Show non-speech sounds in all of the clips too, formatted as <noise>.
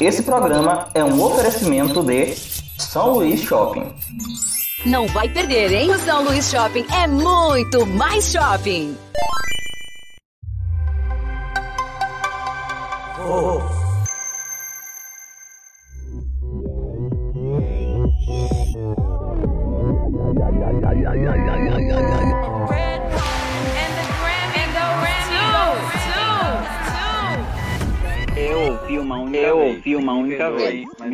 Esse programa é um oferecimento de São Luís Shopping. Não vai perder, hein? O São Luís Shopping é muito mais shopping. Oh.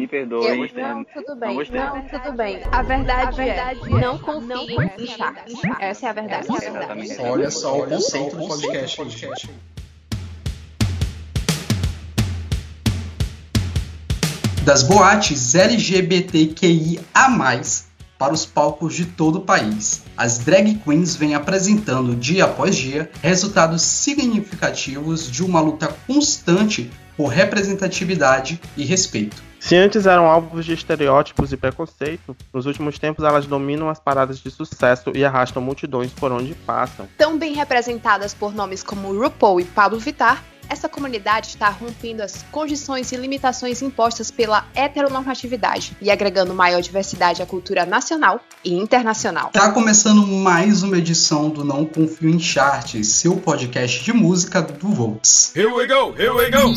Me perdoe. Não, tudo bem. Não, tudo bem. A verdade, a verdade é, não confie em charts. Essa é a verdade. É a verdade. Olha só o conceito do podcast. Das boates LGBTQIA+, para os palcos de todo o país. As drag queens vêm apresentando dia após dia resultados significativos de uma luta constante por representatividade e respeito. Se antes eram alvos de estereótipos e preconceito, nos últimos tempos elas dominam as paradas de sucesso e arrastam multidões por onde passam. Tão bem representadas por nomes como RuPaul e Pablo Vittar, essa comunidade está rompendo as condições e limitações impostas pela heteronormatividade e agregando maior diversidade à cultura nacional e internacional. Tá começando mais uma edição do Não Confio em Charts, seu podcast de música do Volts. Here we go, here we go!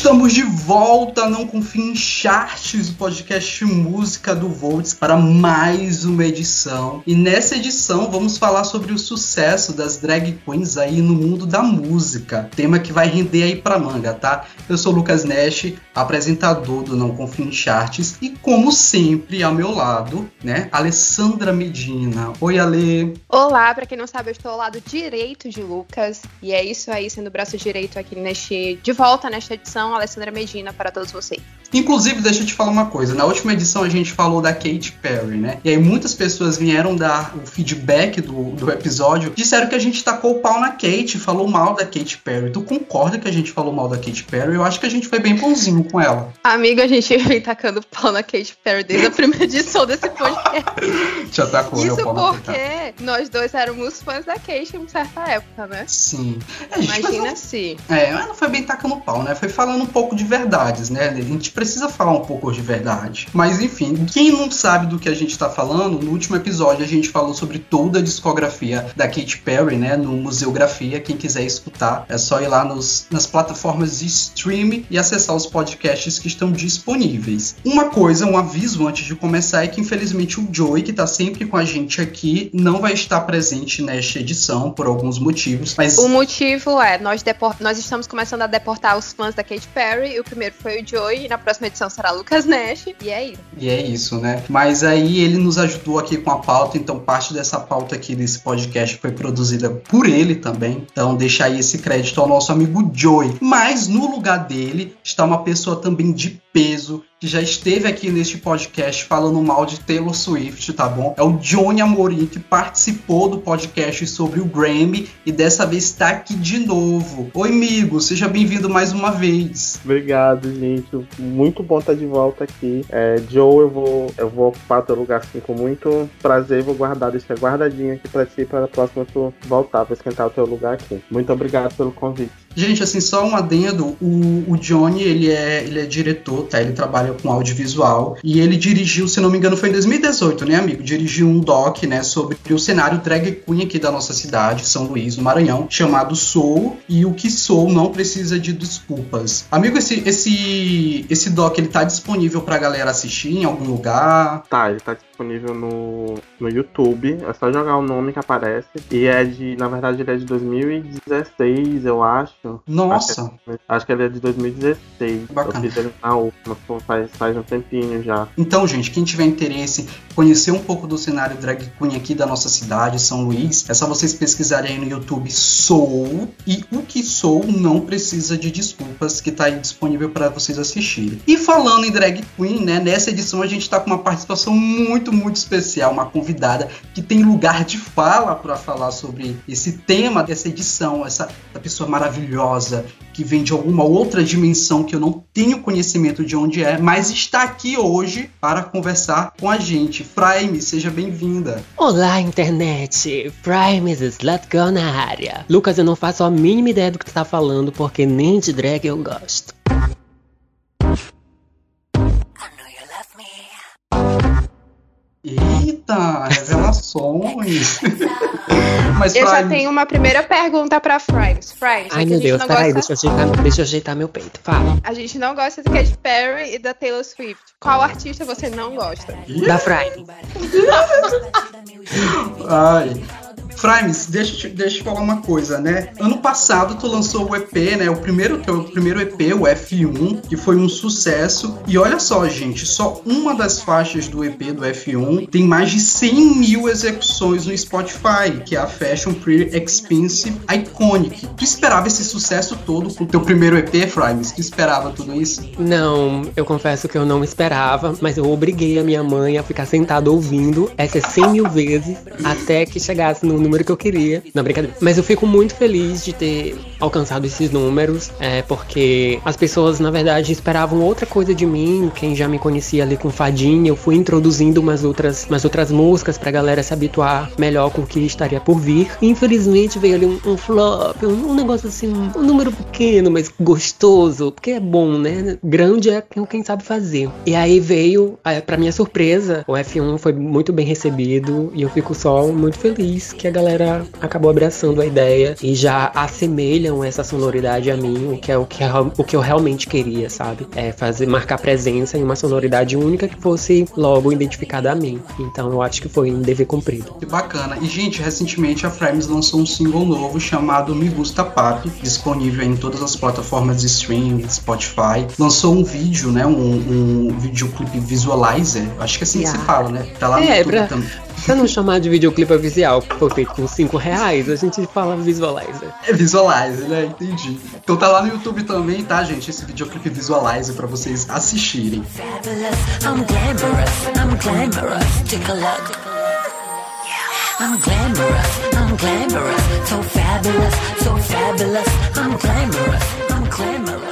Estamos de volta, não confio em charts, o podcast música do Volts para mais uma edição. E nessa edição vamos falar sobre o sucesso das drag queens aí no mundo da música. Tema que vai render aí pra manga, tá? Eu sou Lucas Nash, apresentador do Não Confio em Charts e como sempre ao meu lado, né, Alessandra Medina. Oi, Ale. Olá, para quem não sabe, eu estou ao lado direito de Lucas e é isso aí, sendo o braço direito aqui neste de volta nesta edição Alessandra Medina, para todos vocês. Inclusive, deixa eu te falar uma coisa. Na última edição a gente falou da Katy Perry, né? E aí muitas pessoas vieram dar o feedback do, do episódio, disseram que a gente tacou o pau na Katy, falou mal da Katy Perry. Tu concorda que a gente falou mal da Katy Perry? Eu acho que a gente foi bem bonzinho com ela. Amigo, a gente vem tacando pau na Katy Perry desde a primeira edição desse podcast. <laughs> Já tacou, Isso né, porque nós dois éramos fãs da Katy em certa época, né? Sim. É, Imagina se. É, mas não foi bem tacando pau, né? Foi falando um pouco de verdades, né? A gente precisa falar um pouco de verdade. Mas enfim, quem não sabe do que a gente está falando, no último episódio a gente falou sobre toda a discografia da Katy Perry, né? No Museografia. Quem quiser escutar, é só ir lá nos, nas plataformas de streaming e acessar os podcasts que estão disponíveis. Uma coisa, um aviso antes de começar é que infelizmente o Joey, que está sempre com a gente aqui, não vai estar presente nesta edição por alguns motivos. Mas o motivo é nós, nós estamos começando a deportar os fãs da Katy Perry, o primeiro foi o Joey, e na próxima edição será Lucas Nash, e é isso. E é isso, né? Mas aí ele nos ajudou aqui com a pauta, então parte dessa pauta aqui desse podcast foi produzida por ele também. Então deixa aí esse crédito ao nosso amigo Joey. Mas no lugar dele está uma pessoa também de peso que já esteve aqui neste podcast falando mal de Taylor Swift, tá bom? É o Johnny Amorim que participou do podcast sobre o Grammy e dessa vez está aqui de novo. Oi, amigo, seja bem-vindo mais uma vez. Obrigado, gente. Muito bom estar de volta aqui. É, Joe, eu vou, eu vou ocupar teu lugar assim com muito prazer. Vou guardar, deixar guardadinho aqui para ti para a próxima tu voltar para esquentar o teu lugar aqui. Muito obrigado pelo convite. Gente, assim, só um adendo. O, o Johnny, ele é, ele é diretor, tá? Ele trabalha com audiovisual. E ele dirigiu, se não me engano, foi em 2018, né, amigo? Dirigiu um doc, né, sobre o cenário drag queen aqui da nossa cidade, São Luís, no Maranhão, chamado Soul. E o que Soul não precisa de desculpas. Amigo, esse, esse, esse doc, ele tá disponível pra galera assistir em algum lugar? Tá, ele tá disponível no, no YouTube. É só jogar o nome que aparece. E é de, na verdade, ele é de 2016, eu acho. Nossa! Acho que, acho que ele é de 2016. Bacana. Eu fiz ele na última, faz, faz um tempinho já. Então, gente, quem tiver interesse conhecer um pouco do cenário drag queen aqui da nossa cidade, São Luís, é só vocês pesquisarem aí no YouTube Soul. E o que Soul não precisa de desculpas, que tá aí disponível para vocês assistirem. E falando em drag queen, né, nessa edição a gente tá com uma participação muito muito, muito especial, uma convidada que tem lugar de fala para falar sobre esse tema dessa edição, essa, essa pessoa maravilhosa que vem de alguma outra dimensão que eu não tenho conhecimento de onde é, mas está aqui hoje para conversar com a gente. Frame, seja bem-vinda. Olá, internet! Slut Girl na área. Lucas, eu não faço a mínima ideia do que tu tá falando, porque nem de drag eu gosto. Eita, revelações! <laughs> Mas, eu já tenho uma primeira pergunta pra Frimes. Frimes, Ai, meu Deus, peraí, gosta... deixa, eu ajeitar, deixa eu ajeitar meu peito. Fala. A gente não gosta do Katy Perry e da Taylor Swift. Qual artista você não gosta? Da Frimes. Ai. Frames, deixa, deixa eu falar uma coisa, né? Ano passado tu lançou o EP, né? O primeiro, o primeiro EP, o F1, que foi um sucesso. E olha só, gente, só uma das faixas do EP do F1 tem mais de 100 mil execuções no Spotify, que é a Fashion Pretty Expensive Iconic. Tu esperava esse sucesso todo com o teu primeiro EP, Frames? Tu esperava tudo isso? Não, eu confesso que eu não esperava, mas eu obriguei a minha mãe a ficar sentada ouvindo essas 100 mil vezes até que chegasse no número que eu queria. Não, brincadeira. Mas eu fico muito feliz de ter alcançado esses números, é, porque as pessoas, na verdade, esperavam outra coisa de mim. Quem já me conhecia ali com Fadinha, eu fui introduzindo umas outras, umas outras músicas pra galera se habituar melhor com o que estaria por vir. Infelizmente veio ali um, um flop, um, um, negócio assim, um número pequeno, mas gostoso, porque é bom, né? Grande é quem sabe fazer. E aí veio, é, pra minha surpresa, o F1 foi muito bem recebido e eu fico só muito feliz que a galera acabou abraçando a ideia e já assemelham essa sonoridade a mim, o que é o que, é, o que eu realmente queria, sabe? É fazer marcar presença em uma sonoridade única que fosse logo identificada a mim. Então eu acho que foi um dever cumprido. Que bacana. E gente, recentemente a Frames lançou um single novo chamado Me Gusta Pap, disponível em todas as plataformas de streaming, Spotify. Lançou um vídeo, né? Um, um videoclipe visualizer. Acho que é assim yeah. que se fala, né? Tá lá no é, YouTube pra... também. Pra não chamar de videoclipe oficial, que foi feito com 5 reais, a gente fala visualizer. É visualizer, né? Entendi. Então tá lá no YouTube também, tá, gente? Esse videoclipe visualizer pra vocês assistirem. I'm glamorous, I'm glamorous, take a look. I'm glamorous, I'm glamorous, so fabulous, so fabulous. I'm glamorous, I'm glamorous,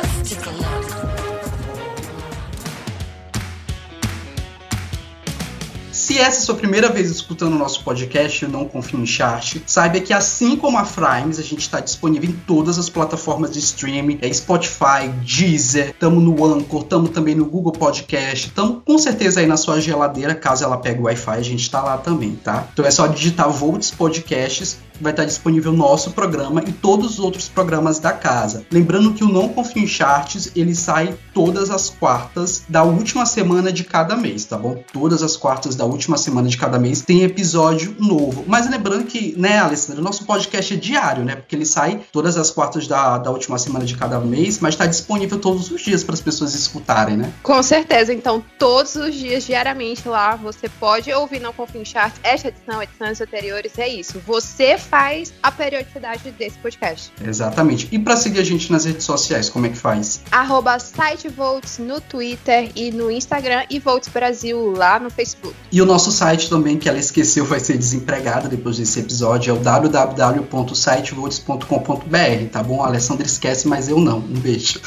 Se essa é a sua primeira vez escutando o nosso podcast Não Confio em Chart, saiba que assim como a Frames, a gente está disponível em todas as plataformas de streaming, é Spotify, Deezer, estamos no Anchor, estamos também no Google Podcast, estamos com certeza aí na sua geladeira, caso ela pegue o Wi-Fi, a gente está lá também, tá? Então é só digitar Volts Podcasts vai estar disponível nosso programa e todos os outros programas da casa. Lembrando que o Não Confio em Charts, ele sai todas as quartas da última semana de cada mês, tá bom? Todas as quartas da última semana de cada mês tem episódio novo. Mas lembrando que, né, Alessandra, nosso podcast é diário, né? Porque ele sai todas as quartas da, da última semana de cada mês, mas está disponível todos os dias para as pessoas escutarem, né? Com certeza. Então, todos os dias, diariamente lá, você pode ouvir Não Confio em Charts, esta edição, edições anteriores, é isso. Você faz a periodicidade desse podcast. Exatamente. E para seguir a gente nas redes sociais, como é que faz? Arroba sitevolts no Twitter e no Instagram e Volts Brasil lá no Facebook. E o nosso site também, que ela esqueceu, vai ser desempregada depois desse episódio, é o www.sitevolts.com.br, tá bom? A Alessandra esquece, mas eu não. Um beijo.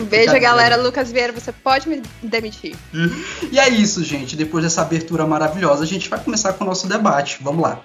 Um beijo, galera. Lucas Vieira, você pode me demitir. E é isso, gente. Depois dessa abertura maravilhosa, a gente vai começar com o nosso debate. Vamos lá.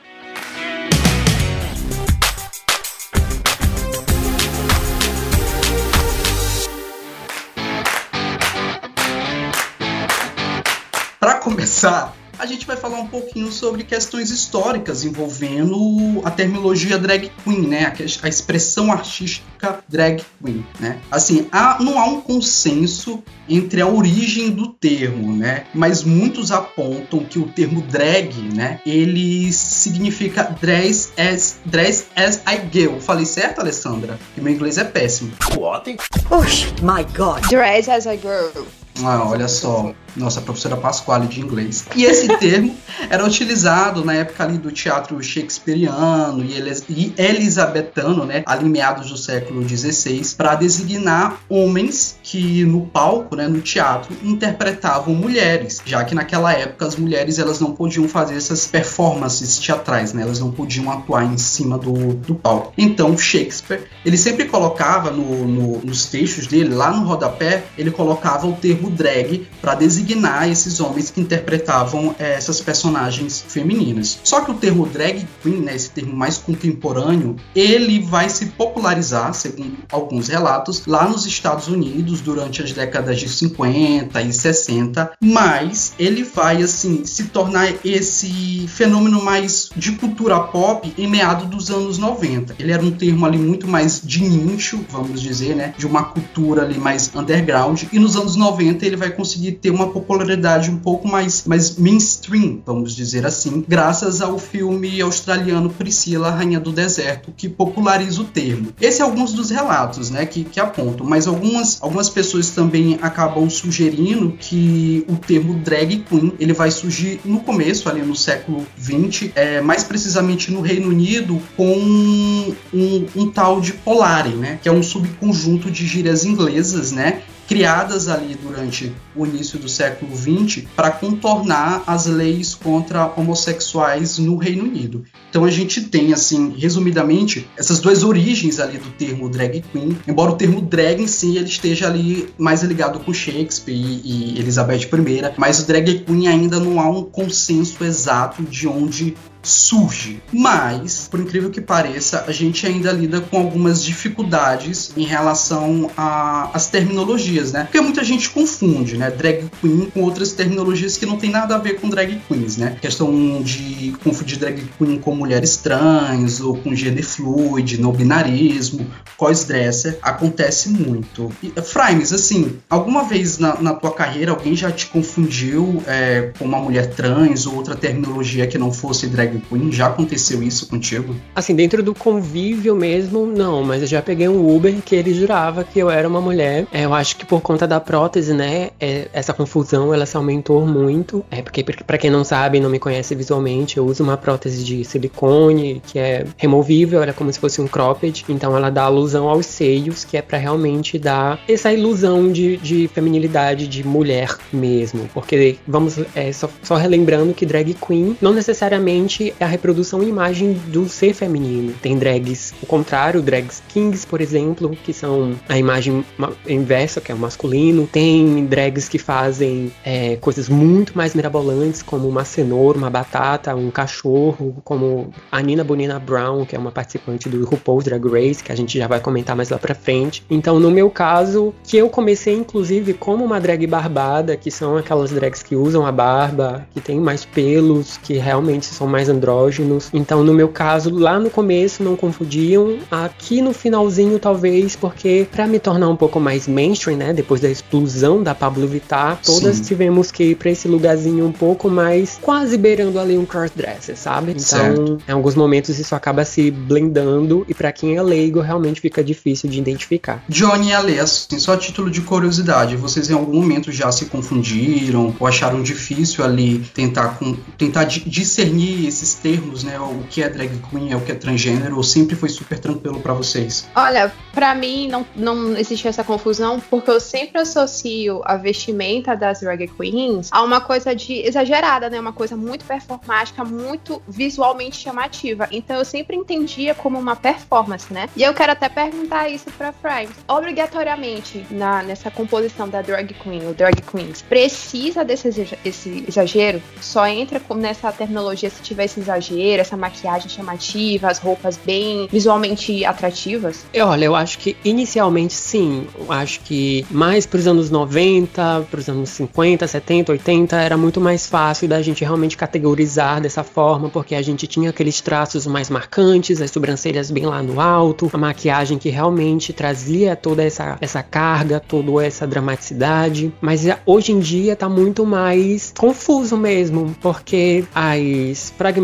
começar, a gente vai falar um pouquinho sobre questões históricas envolvendo a terminologia drag queen, né? A, expressão artística drag queen, né? Assim, há, não há um consenso entre a origem do termo, né? Mas muitos apontam que o termo drag, né? Ele significa dress as, dress as I go. Falei certo, Alessandra? Que meu inglês é péssimo. What? Oh my God. Dress as I go. Ah, olha só, nossa professora Pasquale de inglês. E esse <laughs> termo era utilizado na época ali do teatro shakespeariano e, elis e elisabetano, né, ali meados do século XVI, para designar homens que no palco, né, no teatro, interpretavam mulheres, já que naquela época as mulheres elas não podiam fazer essas performances teatrais, né, elas não podiam atuar em cima do, do palco. Então Shakespeare, ele sempre colocava no, no, nos textos dele, lá no rodapé, ele colocava o termo drag para designar esses homens que interpretavam é, essas personagens femininas. Só que o termo drag queen, né, esse termo mais contemporâneo, ele vai se popularizar, segundo alguns relatos, lá nos Estados Unidos durante as décadas de 50 e 60, mas ele vai assim se tornar esse fenômeno mais de cultura pop em meados dos anos 90. Ele era um termo ali muito mais de nicho, vamos dizer, né, de uma cultura ali mais underground, e nos anos 90 ele vai conseguir ter uma popularidade um pouco mais, mais mainstream, vamos dizer assim, graças ao filme australiano Priscila, Rainha do Deserto, que populariza o termo. Esse é alguns dos relatos, né, que, que apontam, mas algumas, algumas pessoas também acabam sugerindo que o termo drag queen ele vai surgir no começo, ali no século 20, é, mais precisamente no Reino Unido, com um, um, tal de polarem, né, que é um subconjunto de gírias inglesas, né, criadas ali durante o início do século XX para contornar as leis contra homossexuais no Reino Unido. Então a gente tem, assim, resumidamente, essas duas origens ali do termo drag queen, embora o termo drag em si ele esteja ali mais ligado com Shakespeare e, e Elizabeth I, mas o drag queen ainda não há um consenso exato de onde surge. Mas, por incrível que pareça, a gente ainda lida com algumas dificuldades em relação às terminologias, né? Porque muita gente confunde, né? Drag queen com outras terminologias que não tem nada a ver com drag queens, né? Questão de confundir drag queen com mulheres trans ou com gender fluid, no binarismo, crossdresser, acontece muito. E, Frames, assim, alguma vez na, na, tua carreira alguém já te confundiu é, com uma mulher trans ou outra terminologia que não fosse drag drag queen? Já aconteceu isso contigo? Assim, dentro do convívio mesmo, não, mas eu já peguei um Uber que ele jurava que eu era uma mulher. É, eu acho que por conta da prótese, né, é, essa confusão ela se aumentou muito. É porque, para quem não sabe, não me conhece visualmente, eu uso uma prótese de silicone que é removível, ela é como se fosse um cropped, então ela dá alusão aos seios, que é para realmente dar essa ilusão de, de feminilidade de mulher mesmo. Porque, vamos, é, só, só relembrando que drag queen não necessariamente é a reprodução e imagem do ser feminino. Tem drags o contrário, drags kings, por exemplo, que são a imagem inversa, que é o masculino. Tem drags que fazem é, coisas muito mais mirabolantes, como uma cenoura, uma batata, um cachorro, como a Nina Bonina Brown, que é uma participante do RuPaul's Drag Race, que a gente já vai comentar mais lá pra frente. Então, no meu caso, que eu comecei inclusive como uma drag barbada, que são aquelas drags que usam a barba, que tem mais pelos, que realmente são mais andrógenos. Então, no meu caso, lá no começo não confundiam, aqui no finalzinho talvez, porque para me tornar um pouco mais mainstream, né, depois da explosão da Pablo Vittar, todas Sim. tivemos que ir para esse lugarzinho um pouco mais quase beirando ali um crossdresser, sabe? Então, certo. em alguns momentos isso acaba se blendando e para quem é leigo realmente fica difícil de identificar. Johnny e Ale, assim, só título de curiosidade, vocês em algum momento já se confundiram ou acharam difícil ali tentar com, tentar discernir esses termos, né? O que é drag queen, é o que é transgênero, ou sempre foi super tranquilo para vocês? Olha, para mim não, não existe essa confusão, porque eu sempre associo a vestimenta das drag queens a uma coisa de exagerada, né? Uma coisa muito performática, muito visualmente chamativa. Então eu sempre entendia como uma performance, né? E eu quero até perguntar isso para Frames. Obrigatoriamente, na, nessa composição da drag queen, ou drag queens, precisa desse esse exagero? Só entra nessa terminologia se tiver esse exagero, essa maquiagem chamativa, as roupas bem visualmente atrativas? Olha, eu acho que inicialmente sim. Eu acho que mais para os anos 90, para os anos 50, 70, 80 era muito mais fácil da gente realmente categorizar dessa forma, porque a gente tinha aqueles traços mais marcantes, as sobrancelhas bem lá no alto, a maquiagem que realmente trazia toda essa, essa carga, toda essa dramaticidade. Mas hoje em dia tá muito mais confuso mesmo, porque as fragmentações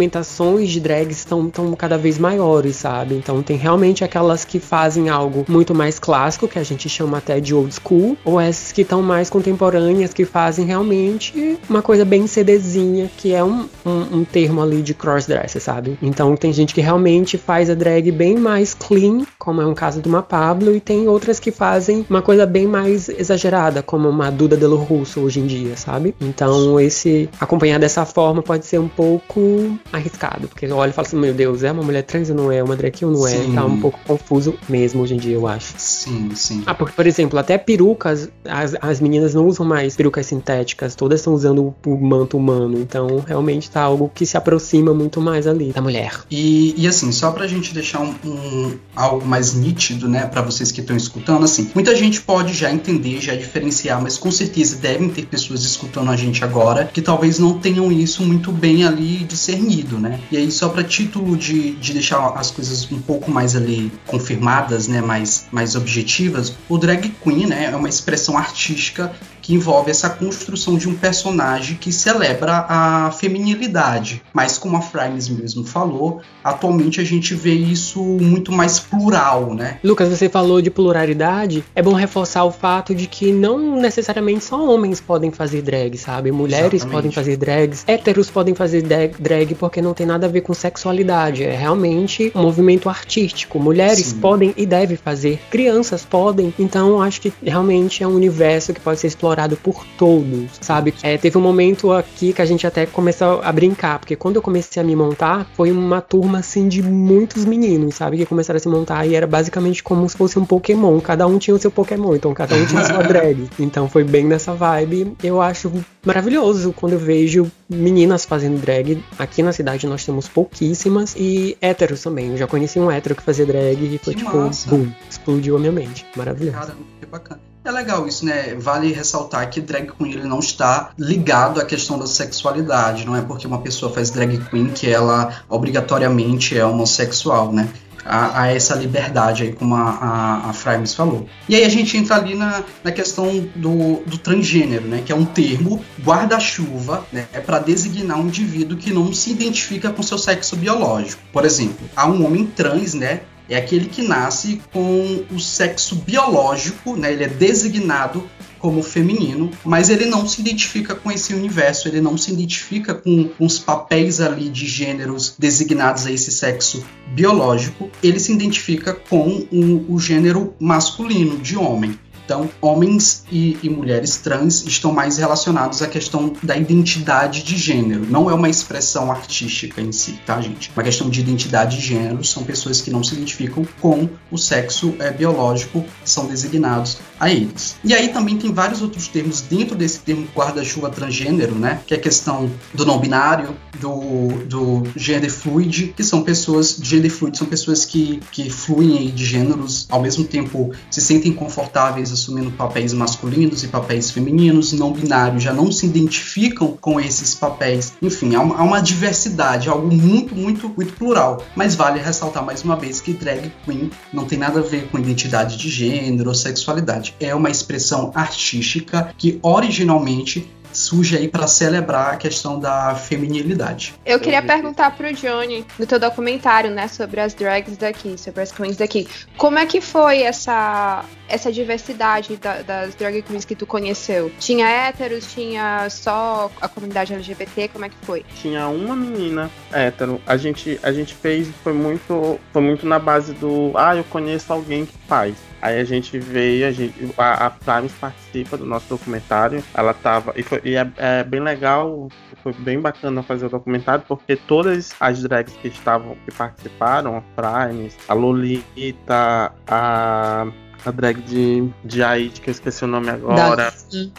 de drags estão cada vez maiores, sabe? Então tem realmente aquelas que fazem algo muito mais clássico, que a gente chama até de old school, ou essas que estão mais contemporâneas, que fazem realmente uma coisa bem CDzinha, que é um, um, um termo ali de crossdresser, sabe? Então tem gente que realmente faz a drag bem mais clean, como é um caso de uma Pablo, e tem outras que fazem uma coisa bem mais exagerada, como uma Duda Delo Russo hoje em dia, sabe? Então esse acompanhar dessa forma pode ser um pouco arriscado, porque olha e fala assim, meu Deus, é uma mulher trans ou não é? Uma drag ou não é? Sim. Tá um pouco confuso mesmo hoje em dia, eu acho. Sim, sim. Ah, porque, por exemplo, até perucas, as, as meninas não usam mais perucas sintéticas, todas estão usando o, o manto humano. Então, realmente tá algo que se aproxima muito mais ali da mulher. E, e assim, só pra gente deixar um, um- algo mais nítido, né, pra vocês que estão escutando, assim, muita gente pode já entender, já diferenciar, mas com certeza devem ter pessoas escutando a gente agora que talvez não tenham isso muito bem ali discernido, né? E aí, só pra título de, de deixar as coisas um pouco mais ali confirmadas, né, mais, mais objetivas, o drag queen, né, é uma expressão artística que envolve essa construção de um personagem que celebra a feminilidade. Mas como a Frames mesmo falou, atualmente a gente vê isso muito mais plural, né? Lucas, você falou de pluralidade. É bom reforçar o fato de que não necessariamente só homens podem fazer drag, sabe? Mulheres Exatamente. podem fazer drags, héteros podem fazer drag, drag porque não tem nada a ver com sexualidade. É realmente um movimento artístico. Mulheres Sim. podem e devem fazer, crianças podem. Então, acho que realmente é um universo que pode ser explorado por todos, sabe? É, teve um momento aqui que a gente até começou a brincar, porque quando eu comecei a me montar, foi uma turma assim de muitos meninos, sabe? Que começaram a se montar e era basicamente como se fosse um Pokémon. Cada um tinha o seu Pokémon, então cada um tinha a sua drag. <laughs> Então foi bem nessa vibe. Eu acho maravilhoso quando eu vejo meninas fazendo drag. Aqui na cidade nós temos pouquíssimas e héteros também. Eu já conheci um hétero que fazia drag e foi Que tipo, massa. boom, explodiu a minha mente. Maravilhoso. Caramba, que bacana. É legal isso, né? Vale ressaltar que drag queen ele não está ligado à questão da sexualidade. Não é porque uma pessoa faz drag queen que ela obrigatoriamente é homossexual, né? Há, há essa liberdade aí, como a, a, a Frames falou. E aí a gente entra ali na, na questão do, do transgênero, né? Que é um termo guarda-chuva, né? É para designar um indivíduo que não se identifica com seu sexo biológico. Por exemplo, há um homem trans, né? É aquele que nasce com o sexo biológico, né? Ele é designado como feminino, mas ele não se identifica com esse universo, ele não se identifica com, os papéis ali de gêneros designados a esse sexo biológico, ele se identifica com o, o gênero masculino, de homem. Então, homens e, e mulheres trans estão mais relacionados à questão da identidade de gênero. Não é uma expressão artística em si, tá, gente? Uma questão de identidade de gênero são pessoas que não se identificam com o sexo é, biológico que são designados a eles. E aí também tem vários outros termos dentro desse termo guarda-chuva transgênero, né? Que é a questão do não binário, do, do gender fluid, que são pessoas, gender fluid são pessoas que, que fluem de gêneros, ao mesmo tempo se sentem confortáveis assumindo papéis masculinos e papéis femininos, não binários já não se identificam com esses papéis. Enfim, há uma, há uma diversidade, algo muito, muito, muito plural. Mas vale ressaltar mais uma vez que drag queen não tem nada a ver com identidade de gênero ou sexualidade. É uma expressão artística que originalmente surge aí para celebrar a questão da feminilidade. Eu queria perguntar pro Johnny, no teu documentário, né, sobre as drags daqui, sobre as queens daqui. Como é que foi essa, essa diversidade da- das drag queens que tu conheceu? Tinha héteros, tinha só a comunidade LGBT, como é que foi? tinha uma menina hétero. A gente, a gente fez, foi muito, foi muito na base do, ah, eu conheço alguém que faz. Aí a gente veio, a, gente, a, a Primes participa do nosso documentário. Ela tava. E, foi, e é, é bem legal, foi bem bacana fazer o documentário, porque todas as drags que estavam, que participaram, a Primes, a Lolita, a. A drag de, de Aid, que eu esqueci o nome agora.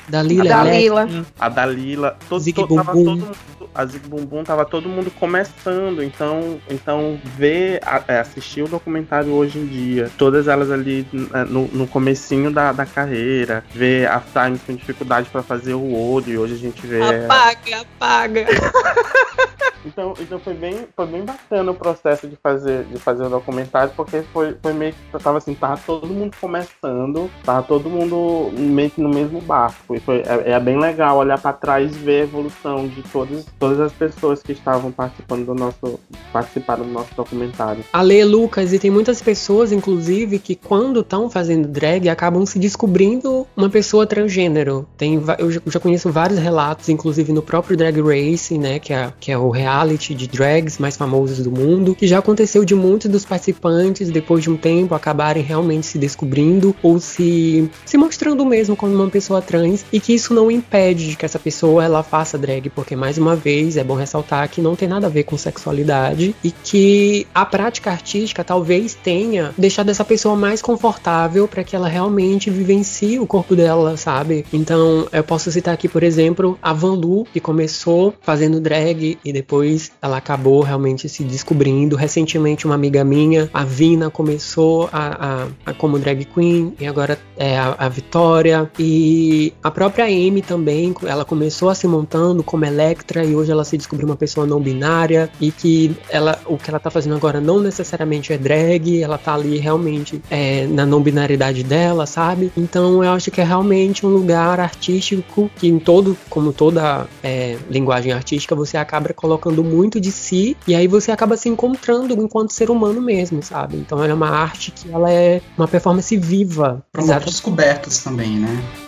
Da Lila, Da Electra. Lila. A Dalila, todo, Zig to- tava todo mundo, a Zig Bum Bum tava todo mundo começando, então, então ver, a- é, assistir o documentário hoje em dia, todas elas ali é, no, no comecinho da, da carreira, ver a Times com dificuldade pra fazer o olho, e hoje a gente vê Apaga, apaga. <laughs> Então, então foi bem, foi bem bacana o processo de fazer, de fazer o documentário, porque foi, foi meio que tava assim, tava todo mundo começando, tava todo mundo meio que no mesmo barco. E foi, é, é bem legal olhar para trás e ver a evolução de todas, todas as pessoas que estavam participando do nosso, participaram do nosso documentário. Ale, Lucas, e tem muitas pessoas, inclusive, que quando estão fazendo drag acabam se descobrindo uma pessoa transgênero. Tem, eu já conheço vários relatos, inclusive no próprio Drag Race, né, que é, que é o reality de drags mais famosos do mundo, que já aconteceu de muitos dos participantes, depois de um tempo, acabarem realmente se descobrindo ou se, se mostrando mesmo como uma pessoa trans, e que isso não impede de que essa pessoa ela faça drag, porque mais uma vez é bom ressaltar que não tem nada a ver com sexualidade e que a prática artística talvez tenha deixado essa pessoa mais confortável para que ela realmente vivencie o corpo dela, sabe? Então, eu posso citar aqui, por exemplo, a Van Lu, que começou fazendo drag e depois ela acabou realmente se descobrindo. Recentemente, uma amiga minha, a Vina, começou a, a, a como drag queen e agora é a, a Vitória. E a própria Amy também, ela começou a se montando como Electra e hoje ela se descobriu uma pessoa não binária e que ela, o que ela tá fazendo agora não necessariamente é drag, ela tá ali realmente é, na não binaridade dela, sabe? Então eu acho que é realmente um lugar artístico que em todo, como toda é, linguagem artística, você acaba colocando muito de si e aí você acaba se encontrando enquanto ser humano mesmo, sabe? Então é uma arte que ela é uma performance viva. Promove descobertas também, né?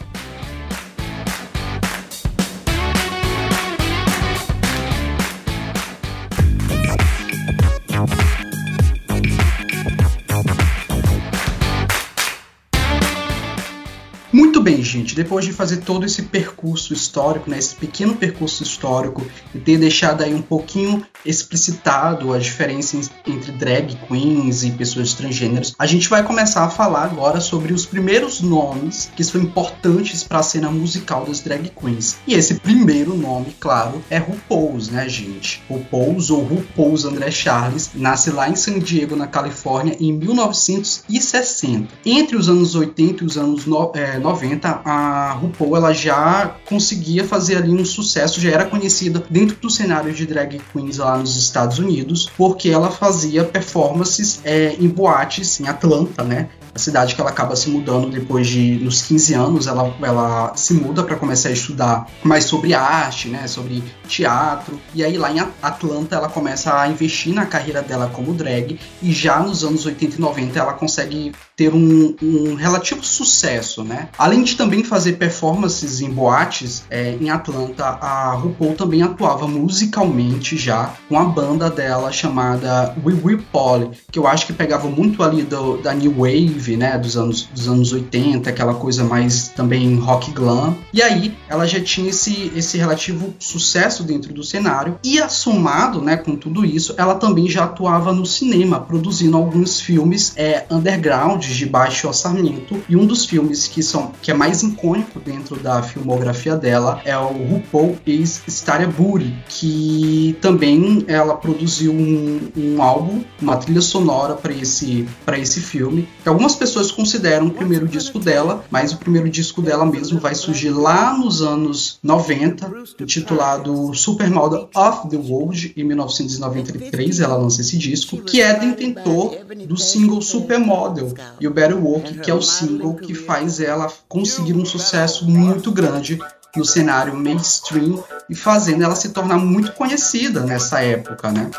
Bem, gente, depois de fazer todo esse percurso histórico, né, esse pequeno percurso histórico, e ter deixado aí um pouquinho explicitado a diferença entre drag queens e pessoas transgêneros, a gente vai começar a falar agora sobre os primeiros nomes que são importantes para a cena musical das drag queens. E esse primeiro nome, claro, é RuPaul's, né, gente? RuPaul's ou RuPaul's André Charles nasce lá em San Diego, na Califórnia, em 1960. Entre os anos 80 e os anos no, é, 90, a RuPaul ela já conseguia fazer ali um sucesso, já era conhecida dentro do cenário de drag queens lá nos Estados Unidos, porque ela fazia performances é, em boates em Atlanta, né? A cidade que ela acaba se mudando depois de nos 15 anos, ela, ela se muda para começar a estudar mais sobre arte, né, sobre teatro. E aí lá em Atlanta ela começa a investir na carreira dela como drag e já nos anos 80 e 90 ela consegue ter um, um relativo sucesso, né? Além de também fazer performances em boates é, em Atlanta, a RuPaul também atuava musicalmente já com a banda dela chamada We Will Polly, que eu acho que pegava muito ali do, da New Wave, né, dos anos, dos anos 80, aquela coisa mais também rock glam. E aí ela já tinha esse, esse relativo sucesso dentro do cenário e assomado, né, com tudo isso, ela também já atuava no cinema, produzindo alguns filmes é, underground de baixo orçamento. E um dos filmes que, são, que é mais icônico dentro da filmografia dela é o RuPaul is Booty, que também ela produziu um, um álbum, uma trilha sonora para esse, esse filme. Que algumas pessoas consideram o primeiro disco dela, mas o primeiro disco dela mesmo vai surgir lá nos anos 90, intitulado Supermodel of the World, em 1993. Ela lança esse disco, que é detentor do single Supermodel, e o Better Walk, que é o single que faz ela conseguir um sucesso muito grande no cenário mainstream e fazendo ela se tornar muito conhecida nessa época, né?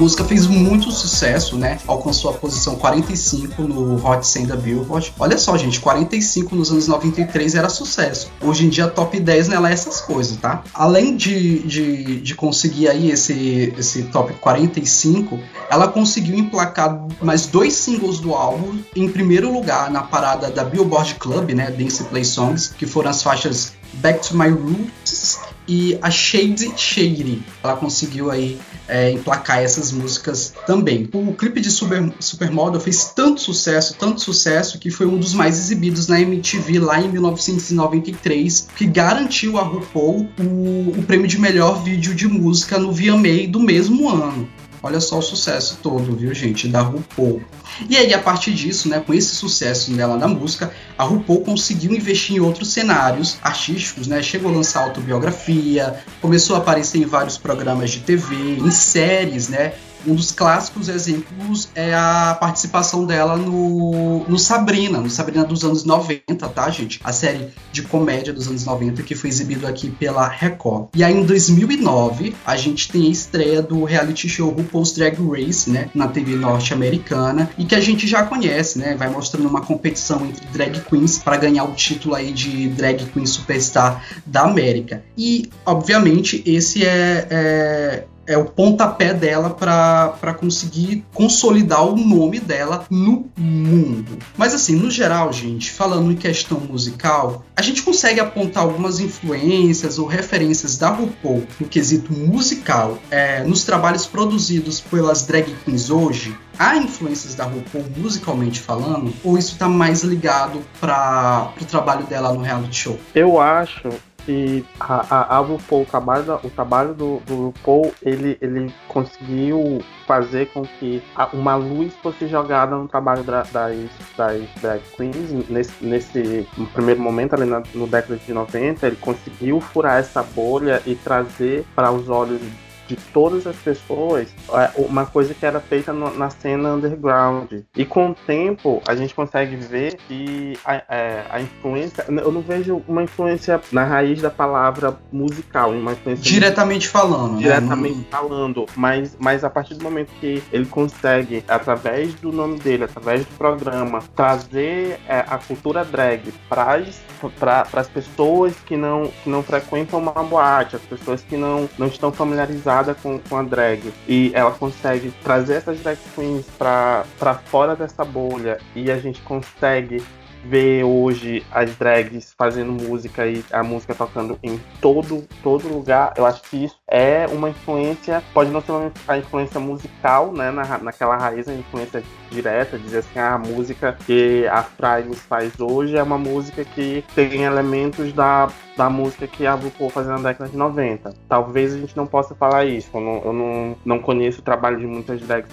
Música fez muito sucesso, né? Alcançou a posição 45 no Hot 100 da Billboard. Olha só, gente, 45 nos anos 93 era sucesso. Hoje em dia, top 10 nela é essas coisas, tá? Além de, de, de conseguir aí esse, esse top 45, ela conseguiu emplacar mais dois singles do álbum em primeiro lugar na parada da Billboard Club, né? Dance Play Songs, que foram as faixas Back to My Roots e a Shade Shady. Ela conseguiu aí é, emplacar essas músicas também. O clipe de Super, Supermodel fez tanto sucesso, tanto sucesso, que foi um dos mais exibidos na MTV lá em 1993, que garantiu a RuPaul o, o prêmio de melhor vídeo de música no VMA do mesmo ano. Olha só o sucesso todo, viu, gente, da RuPaul. E aí, a partir disso, né, com esse sucesso dela na música, a RuPaul conseguiu investir em outros cenários artísticos, né? Chegou a lançar autobiografia, começou a aparecer em vários programas de TV, em séries, né? Um dos clássicos exemplos é a participação dela no, no Sabrina, no Sabrina dos anos 90, tá, gente? A série de comédia dos anos 90 que foi exibido aqui pela Record. E aí, em 2009, a gente tem a estreia do reality show RuPaul's Drag Race, né? Na TV norte-americana e que a gente já conhece, né? Vai mostrando uma competição entre drag queens para ganhar o título aí de Drag Queen Superstar da América. E, obviamente, esse é, é é o pontapé dela para conseguir consolidar o nome dela no mundo. Mas assim, no geral, gente, falando em questão musical, a gente consegue apontar algumas influências ou referências da RuPaul no quesito musical é, nos trabalhos produzidos pelas drag queens hoje. Há influências da RuPaul musicalmente falando, ou isso está mais ligado para o trabalho dela no reality show? Eu acho que a, a, a RuPaul, o trabalho, o trabalho do, do RuPaul, ele, ele conseguiu fazer com que uma luz fosse jogada no trabalho das, das drag queens. Nesse, nesse primeiro momento, ali na, no década de 90, ele conseguiu furar essa bolha e trazer para os olhos de todas as pessoas é, uma coisa que era feita no, na cena underground. E com o tempo a gente consegue ver que a, é, a, influência. Eu não vejo uma influência na raiz da palavra musical, uma influência. Diretamente falando, né? Diretamente né? falando. Mas, mas a partir do momento que ele consegue, através do nome dele, através do programa, trazer é, a cultura drag para as pessoas que não, que não frequentam uma boate, as pessoas que não, não estão familiarizadas com, com a drag e ela consegue trazer essas drag queens pra, pra fora dessa bolha e a gente consegue ver hoje as drags fazendo música e a música tocando em todo, todo lugar, eu acho que isso é uma influência, pode não ser uma, a influência musical, né, na, naquela raiz, a influência direta, dizer assim, ah, a música que a Fragos faz hoje é uma música que tem elementos da, da música que a RuPaul fazia na década de 90. Talvez a gente não possa falar isso, eu não, eu não, não conheço o trabalho de muitas drags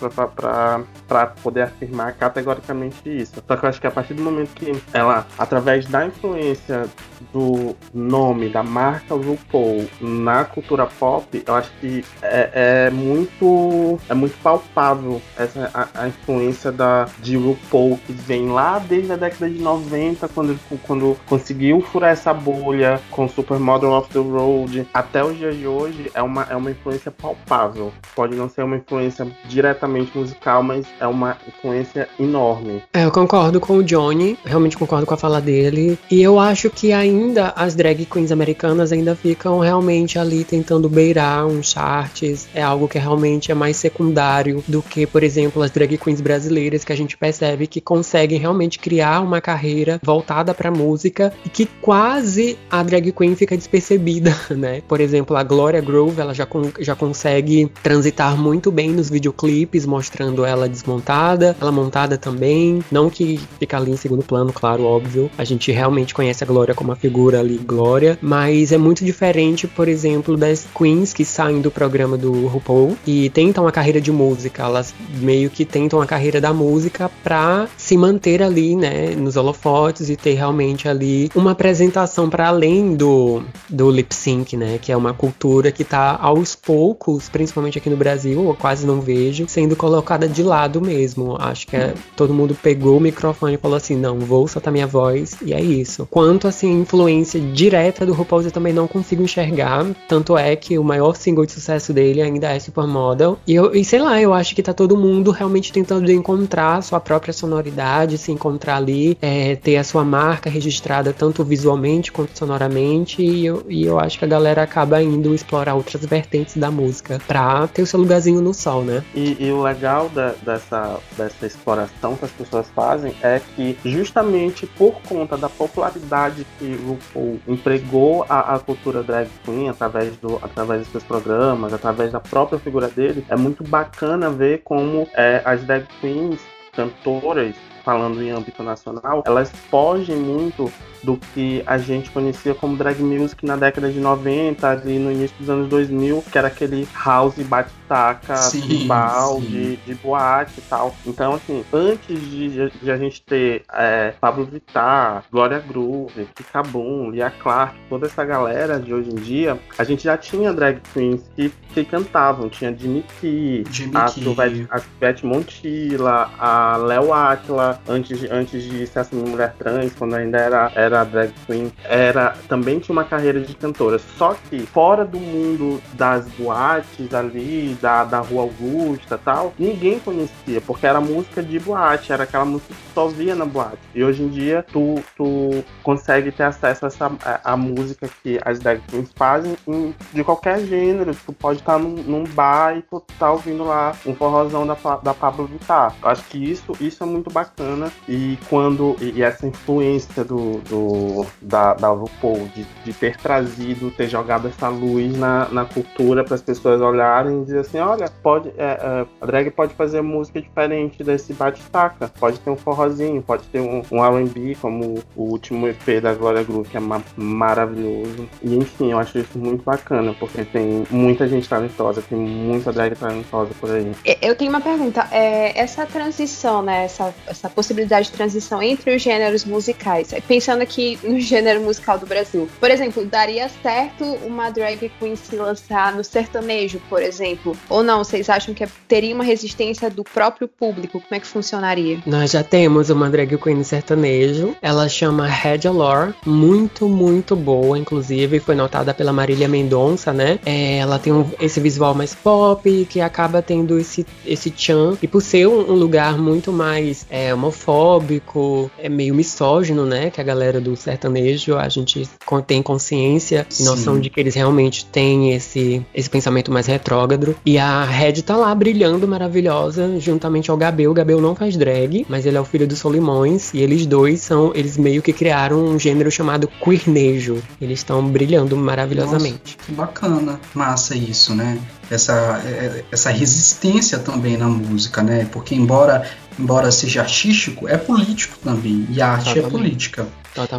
para poder afirmar categoricamente isso. Só que eu acho que a partir do momento que ela, através da influência do nome, da marca RuPaul na cultura pop, eu acho que é, é muito é muito palpável essa a, a influência da, de RuPaul, que vem lá desde a década de 90, quando, quando conseguiu furar essa bolha com Supermodel of the Road, até os dias de hoje, é uma, é uma influência palpável. Pode não ser uma influência diretamente musical, mas é uma influência enorme. É, eu concordo com o Johnny, realmente concordo com a fala dele. E eu acho que ainda as drag queens americanas ainda ficam realmente ali tentando beirar uns charts. É algo que realmente é mais secundário do que, por exemplo, as drag queens brasileiras que a gente percebe que conseguem realmente criar uma carreira voltada para música e que quase a drag queen fica despercebida, <laughs> né? Por exemplo, a Gloria Groove, ela já, con já consegue transitar muito bem nos videoclipes, mostrando ela desmontada, ela montada também, não que fica ali em segundo plano, claro, óbvio. A gente realmente conhece a Glória como a figura ali, Glória, mas é muito diferente, por exemplo, das queens que saem do programa do RuPaul e tentam a carreira de música, elas meio que tentam a carreira da música para se manter ali, né, nos holofotes e ter realmente ali uma apresentação para além do, do lip sync, né, que é uma cultura que tá aos poucos, principalmente aqui no Brasil, eu quase não vejo, sendo colocada de lado mesmo. Acho que é, todo mundo pegou o microfone e falou assim: não, vou soltar minha voz, e é isso. Quanto assim, influência direta do RuPaul eu também não consigo enxergar. Tanto é que o maior single de sucesso dele ainda é Supermodel. E, eu, e sei lá, eu acho que tá todo mundo realmente tentando encontrar sua própria sonoridade, se encontrar ali, é, ter a sua marca registrada tanto visualmente quanto sonoramente. E eu, e eu acho que a galera acaba indo explorar outras vertentes da música pra ter o seu lugarzinho no sol, né? E, e o legal da, dessa, dessa exploração que as pessoas fazem é que justamente por conta da popularidade que RuPaul empregou a, a cultura drag queen através, do, através dos seus programas, através da própria figura dele, é muito bacana ver como é, as drag queens cantoras falando em âmbito nacional, elas fogem muito do que a gente conhecia como drag music na década de 90, ali no início dos anos 2000, que era aquele house bate-taca, tribal, de, de boate e tal. Então, assim, antes de, de a gente ter é, Pablo Vittar, Glória Groove, Kikabum, Lia Clark, toda essa galera de hoje em dia, a gente já tinha drag queens que, que cantavam. Tinha Jimmy Key, a Silvete Montilla, a Léo Atla, antes, antes de ser assim, mulher trans, quando ainda era, era era drag queen, era também tinha uma carreira de cantora. Só que fora do mundo das boates ali, da, da Rua Augusta tal, ninguém conhecia, porque era música de boate, era aquela música que só via na boate. E hoje em dia tu, tu consegue ter acesso a, essa, a, a música que as drag queens fazem em, de qualquer gênero. Tu pode estar num, num bar e tu tá ouvindo lá um forrozão da, da Pablo Vittar. Eu acho que isso, isso é muito bacana. E quando. E, e essa influência do, do do, da, da RuPaul, de, de ter trazido, ter jogado essa luz na, na cultura para as pessoas olharem e dizer assim, olha, pode, é, é, a drag pode fazer música diferente desse bate-taca, pode ter um forrozinho, pode ter um, um R&B, como o último EP da Glória Groove, que é ma maravilhoso. E enfim, eu acho isso muito bacana, porque tem muita gente talentosa, tem muita drag talentosa por aí. Eu tenho uma pergunta, é, essa transição, né, essa, essa possibilidade de transição entre os gêneros musicais, pensando aqui no gênero musical do Brasil. Por exemplo, daria certo uma drag queen se lançar no sertanejo, por exemplo? Ou não? Vocês acham que teria uma resistência do próprio público? Como é que funcionaria? Nós já temos uma drag queen no sertanejo. Ela chama Red Allure. Muito, muito boa, inclusive. Foi notada pela Marília Mendonça, né? É, ela tem um, esse visual mais pop, que acaba tendo esse, esse chan. E por ser um, um lugar muito mais é, homofóbico, é meio misógino, né? Que a galera galera do sertanejo, a gente tem consciência e noção de que eles realmente têm esse, esse pensamento mais retrógrado. E a Red tá lá brilhando, maravilhosa, juntamente ao Gabel. O Gabel não faz drag, mas ele é o filho do Solimões. E eles dois são, eles meio que criaram um gênero chamado queernejo. Eles estão brilhando maravilhosamente. Nossa, que bacana. Massa isso, né? Essa, é, essa resistência também na música, né? Porque embora embora seja artístico, é político também. E a arte é política.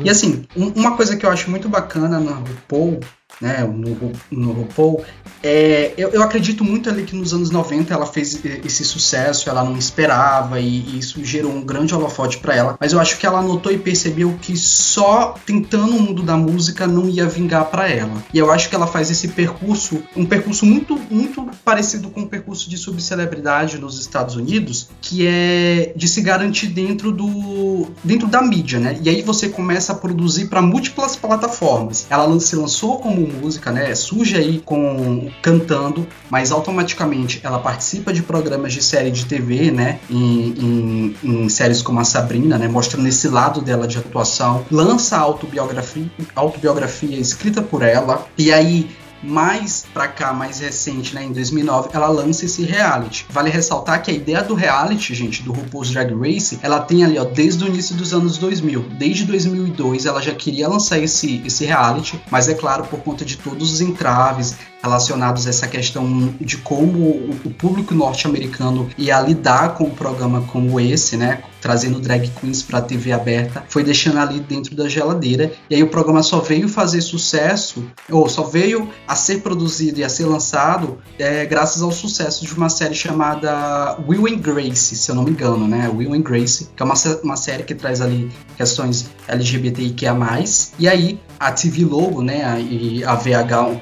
E assim, um, uma coisa que eu acho muito bacana na RuPaul né, no, no RuPaul. É, eu, eu, acredito muito ali que nos anos 90 ela fez esse sucesso, ela não esperava e, e isso gerou um grande holofote para ela. Mas eu acho que ela notou e percebeu que só tentando o mundo da música não ia vingar para ela. E eu acho que ela faz esse percurso, um percurso muito, muito parecido com o percurso de subcelebridade nos Estados Unidos, que é de se garantir dentro do dentro da mídia, né? E aí você começa a produzir para múltiplas plataformas. Ela se lançou como música, né? Surge aí com cantando, mas automaticamente ela participa de programas de série de TV, né? Em, em, em séries como a Sabrina, né? Mostrando esse lado dela de atuação. Lança autobiografia, autobiografia escrita por ela. E aí mais pra cá, mais recente, né, em 2009, ela lança esse reality. Vale ressaltar que a ideia do reality, gente, do RuPaul's Drag Race, ela tem ali, ó, desde o início dos anos 2000. Desde 2002 ela já queria lançar esse, esse reality, mas é claro, por conta de todos os entraves, relacionados a essa questão de como o público norte-americano ia lidar com um programa como esse, né? trazendo drag queens para a TV aberta, foi deixando ali dentro da geladeira. E aí o programa só veio fazer sucesso, ou só veio a ser produzido e a ser lançado é, graças ao sucesso de uma série chamada Will and Grace, se eu não me engano, né? Will and Grace, que é uma, uma série que traz ali questões LGBTIQA+. E aí a TV Logo, né, e a VH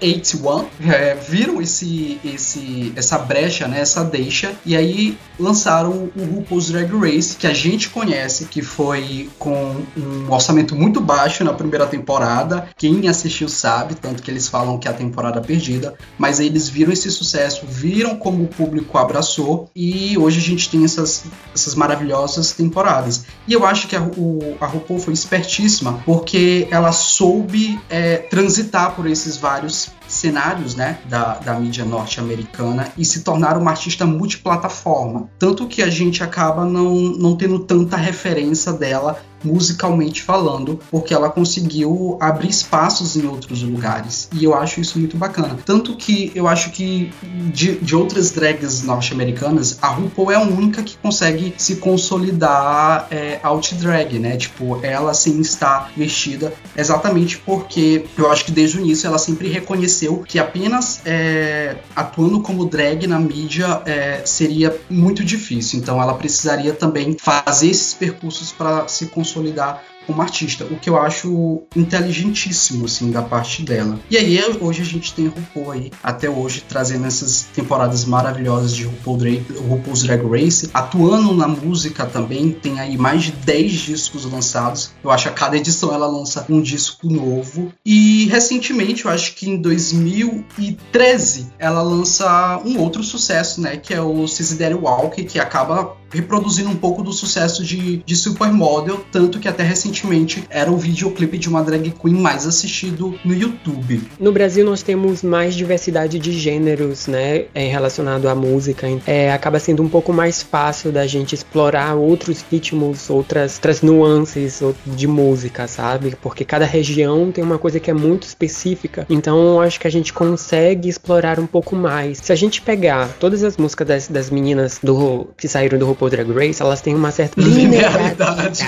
V81 é, viram esse, esse, essa brecha, né, essa deixa, e aí lançaram o RuPaul's Drag Race, que a gente conhece, que foi com um orçamento muito baixo na primeira temporada. Quem assistiu sabe, tanto que eles falam que é a temporada perdida, mas eles viram esse sucesso, viram como o público abraçou, e hoje a gente tem essas, essas maravilhosas temporadas. E eu acho que a, o, a RuPaul foi espertíssima, porque ela soube é, transitar por esses vários cenários né, da, da mídia norte-americana e se tornar uma artista multiplataforma. Tanto que a gente acaba não, não tendo tanta referência dela musicalmente falando, porque ela conseguiu abrir espaços em outros lugares. E eu acho isso muito bacana. Tanto que eu acho que de, de outras drags norte-americanas, a RuPaul é a única que consegue se consolidar é, out drag, né? Tipo, ela sem estar vestida, exatamente porque eu acho que desde o início ela sempre reconheceu que apenas é, atuando como drag na mídia é, seria muito difícil. Então ela precisaria também fazer esses percursos para se consolidar consolidar como artista, o que eu acho inteligentíssimo, assim, da parte dela. E aí, hoje a gente tem RuPaul aí, até hoje, trazendo essas temporadas maravilhosas de RuPaul Drag, RuPaul's Drag Race, atuando na música também, tem aí mais de 10 discos lançados. Eu acho que a cada edição ela lança um disco novo. E recentemente, eu acho que em 2013, ela lança um outro sucesso, né, que é o Cisidere Walk, que acaba reproduzindo um pouco do sucesso de, de Supermodel, tanto que até recentemente era o videoclipe de uma drag queen mais assistido no YouTube. No Brasil nós temos mais diversidade de gêneros, né, relacionado à música. É, acaba sendo um pouco mais fácil da gente explorar outros ritmos, outras, outras nuances de música, sabe? Porque cada região tem uma coisa que é muito específica. Então acho que a gente consegue explorar um pouco mais. Se a gente pegar todas as músicas das, das meninas do que saíram do RuPaul Drag Race, elas têm uma certa linearidade.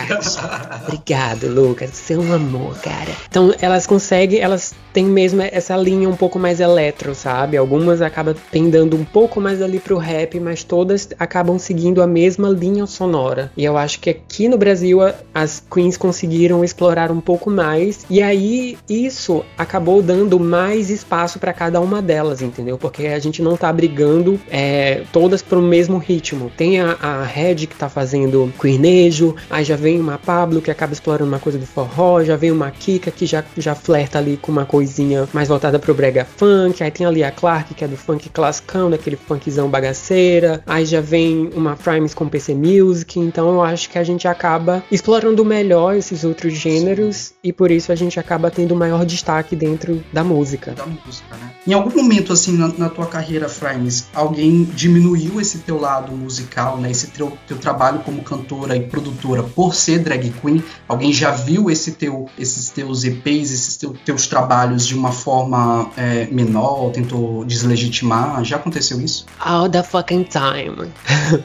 Obrigado, Lucas. Seu amor, cara. Então, elas conseguem, elas têm mesmo essa linha um pouco mais eletro, sabe? Algumas acabam pendando um pouco mais ali pro rap, mas todas acabam seguindo a mesma linha sonora. E eu acho que aqui no Brasil as queens conseguiram explorar um pouco mais. E aí isso acabou dando mais espaço para cada uma delas, entendeu? Porque a gente não tá brigando é, todas pro mesmo ritmo. Tem a, a Red que tá fazendo Queenejo, aí já vem uma Pablo que acaba explorando uma coisa do forró, já vem uma Kika que já, já flerta ali com uma coisinha mais voltada pro brega funk, aí tem ali a Clark que é do funk classicão, daquele funkzão bagaceira, aí já vem uma Frames com PC Music, então eu acho que a gente acaba explorando melhor esses outros gêneros e por isso a gente acaba tendo maior destaque dentro da música. Da música, né? Em algum momento assim na, na tua carreira, Frames, alguém diminuiu esse teu lado musical, né? Esse teu, teu trabalho como cantora e produtora por ser drag queen? Alguém já viu esse teu, esses teus EPs, esses teu, teus trabalhos de uma forma é, menor, tentou deslegitimar? Já aconteceu isso? All the fucking time. <laughs>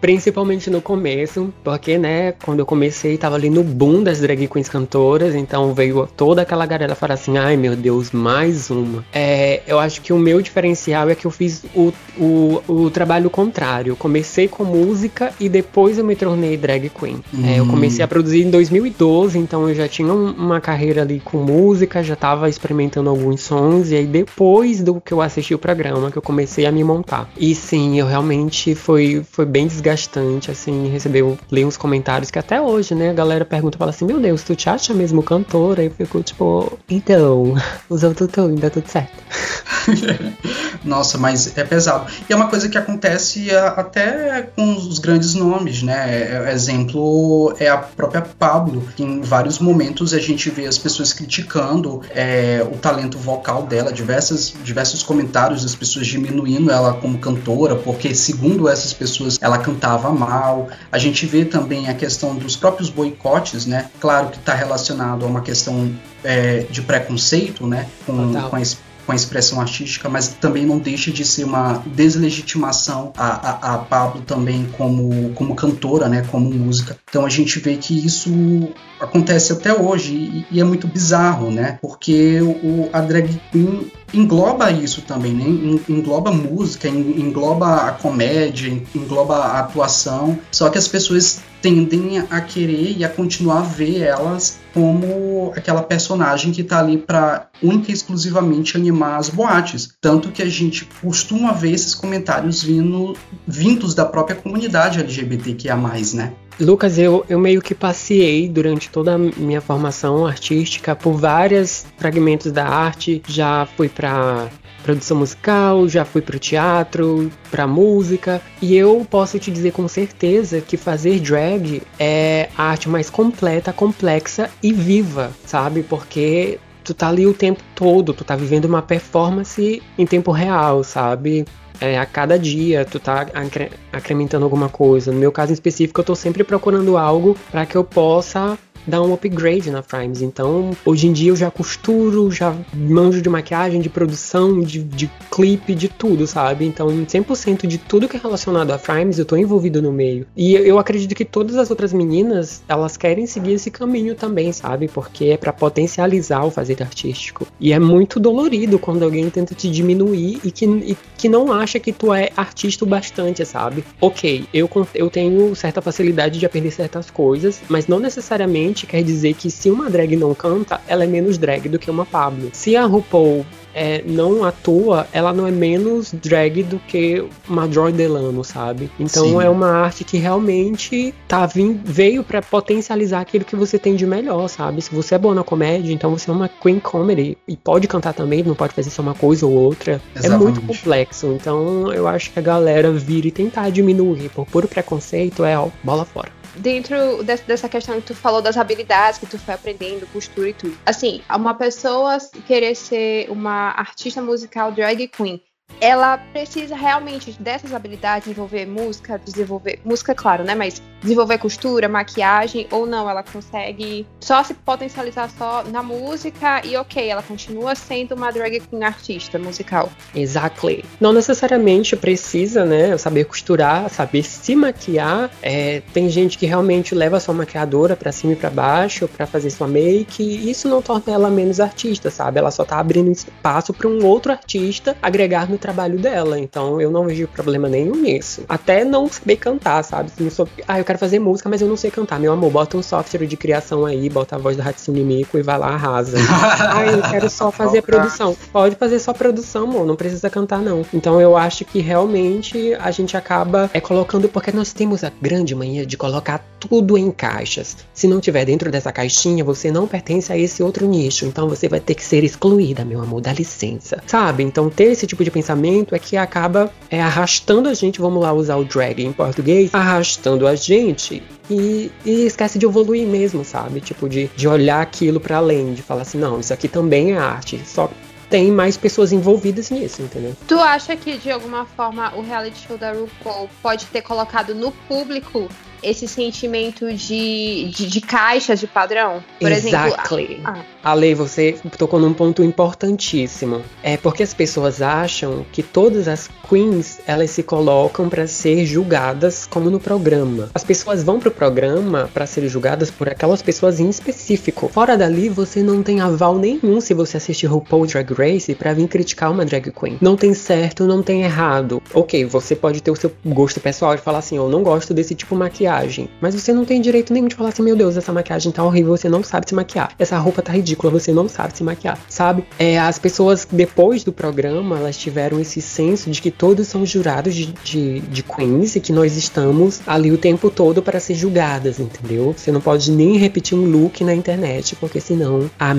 Principalmente no começo, porque, né, quando eu comecei, tava ali no boom das drag queens cantoras, então veio toda aquela galera falar assim: ai meu Deus, mais uma. É, eu acho que o meu diferencial é que eu fiz o, o, o trabalho contrário. Eu comecei com música e depois eu me tornei drag queen. Hum. É, eu comecei a produzir em 2012, então eu já tinha um, uma carreira ali com música, já tava experimentando alguns sons, e aí depois do que eu assisti o programa, que eu comecei a me montar. E sim, eu realmente foi, foi bem desgastante, assim, receber, ler uns comentários que até hoje, né, a galera pergunta, fala assim, meu Deus, tu te acha mesmo cantora? E eu fico tipo, então, <laughs> os autotune, dá tudo certo. <laughs> Nossa, mas é pesado. E é uma coisa que acontece até com os grandes nomes, né? É, exemplo é a própria Pablo, que em vários momentos a gente vê as pessoas criticando é, o talento vocal dela, diversas, diversos comentários das pessoas diminuindo ela como cantora, porque segundo essas pessoas ela cantava mal. A gente vê também a questão dos próprios boicotes, né? Claro que está relacionado a uma questão é, de preconceito, né? Com, com a com a expressão artística, mas também não deixa de ser uma deslegitimação a, a, a Pablo também como, como cantora, né, como música. Então a gente vê que isso acontece até hoje e, e é muito bizarro, né, porque o, a drag queen engloba isso também, né? engloba música, engloba a comédia, engloba a atuação. Só que as pessoas tendem a querer e a continuar a ver elas como aquela personagem que está ali para única e exclusivamente animar as boates. Tanto que a gente costuma ver esses comentários vindo, vindos da própria comunidade LGBTQIA, né? Lucas, eu, eu meio que passei durante toda a minha formação artística por vários fragmentos da arte. Já fui para produção musical, já fui para o teatro, para música, e eu posso te dizer com certeza que fazer drag é a arte mais completa, complexa e viva, sabe? Porque tu tá ali o tempo todo, tu tá vivendo uma performance em tempo real, sabe? É, a cada dia tu tá acre acrementando alguma coisa. No meu caso específico, eu tô sempre procurando algo para que eu possa dar um upgrade na Frames. Então, hoje em dia eu já costuro, já manjo de maquiagem, de produção, de, de clipe, de tudo, sabe? Então, 100% de tudo que é relacionado a Frames eu tô envolvido no meio. E eu acredito que todas as outras meninas, elas querem seguir esse caminho também, sabe? Porque é para potencializar o fazer artístico. E é muito dolorido quando alguém tenta te diminuir e que, e que não acha que tu é artista o bastante, sabe? Ok, eu, eu tenho certa facilidade de aprender certas coisas, mas não necessariamente quer dizer que se uma drag não canta, ela é menos drag do que uma Pablo. Se a RuPaul é, não atua, ela não é menos drag do que uma Joy Delano, sabe? Então Sim. é uma arte que realmente tá vim, veio para potencializar aquilo que você tem de melhor, sabe? Se você é boa na comédia, então você é uma queen comedy e pode cantar também, não pode fazer só uma coisa ou outra. Exatamente. É muito complexo. Então eu acho que a galera vir e tentar diminuir por puro preconceito é ó, bola fora dentro dessa questão que tu falou das habilidades que tu foi aprendendo, costura e tudo. Assim, uma pessoa querer ser uma artista musical drag queen ela precisa realmente dessas habilidades, desenvolver música, desenvolver música, claro, né? Mas desenvolver costura, maquiagem, ou não, ela consegue só se potencializar só na música e ok, ela continua sendo uma drag queen artista musical. Exactly. Não necessariamente precisa, né? Saber costurar, saber se maquiar. É, tem gente que realmente leva sua maquiadora para cima e para baixo para fazer sua make. E isso não torna ela menos artista, sabe? Ela só tá abrindo espaço para um outro artista agregar no trabalho dela. Então eu não vejo problema nenhum nisso. Até não saber cantar, sabe? Se não sou... Ah, eu quero fazer música, mas eu não sei cantar. Meu amor, bota um software de criação aí, bota a voz do Hatsune Miku e vai lá, arrasa. <laughs> ah, eu quero só fazer a produção. Pode fazer só produção, amor, não precisa cantar não. Então eu acho que realmente a gente acaba é colocando porque nós temos a grande mania de colocar tudo em caixas. Se não tiver dentro dessa caixinha, você não pertence a esse outro nicho. Então você vai ter que ser excluída, meu amor, dá licença. Sabe? Então ter esse tipo de pensamento é que acaba é, arrastando a gente, vamos lá usar o drag em português, arrastando a gente e, e, esquece de evoluir mesmo, sabe? Tipo, de, de olhar aquilo para além, de falar assim, não, isso aqui também é arte, só tem mais pessoas envolvidas nisso, entendeu? Tu acha que de alguma forma o reality show da RuPaul pode ter colocado no público esse sentimento de, de, de caixas de padrão. Por exactly. exemplo. Ah. Ale, você tocou num ponto importantíssimo. É porque as pessoas acham que todas as queens elas se colocam para ser julgadas como no programa. As pessoas vão pro programa para serem julgadas por aquelas pessoas em específico. Fora dali, você não tem aval nenhum se você assistir RuPaul Drag Race para vir criticar uma drag queen. Não tem certo, não tem errado. Ok, você pode ter o seu gosto pessoal de falar assim, eu não gosto desse tipo de maquiagem maquiagem. Mas você não tem direito nenhum de falar assim, meu Deus, essa maquiagem tá horrível, você não sabe se maquiar. Essa roupa tá ridícula, você não sabe se maquiar, sabe? É, as pessoas, depois do programa, elas tiveram esse senso de que todos são jurados de, de, de Queens e que nós estamos ali o tempo todo para ser julgadas, entendeu? Você não pode nem repetir um look na internet, porque senão a,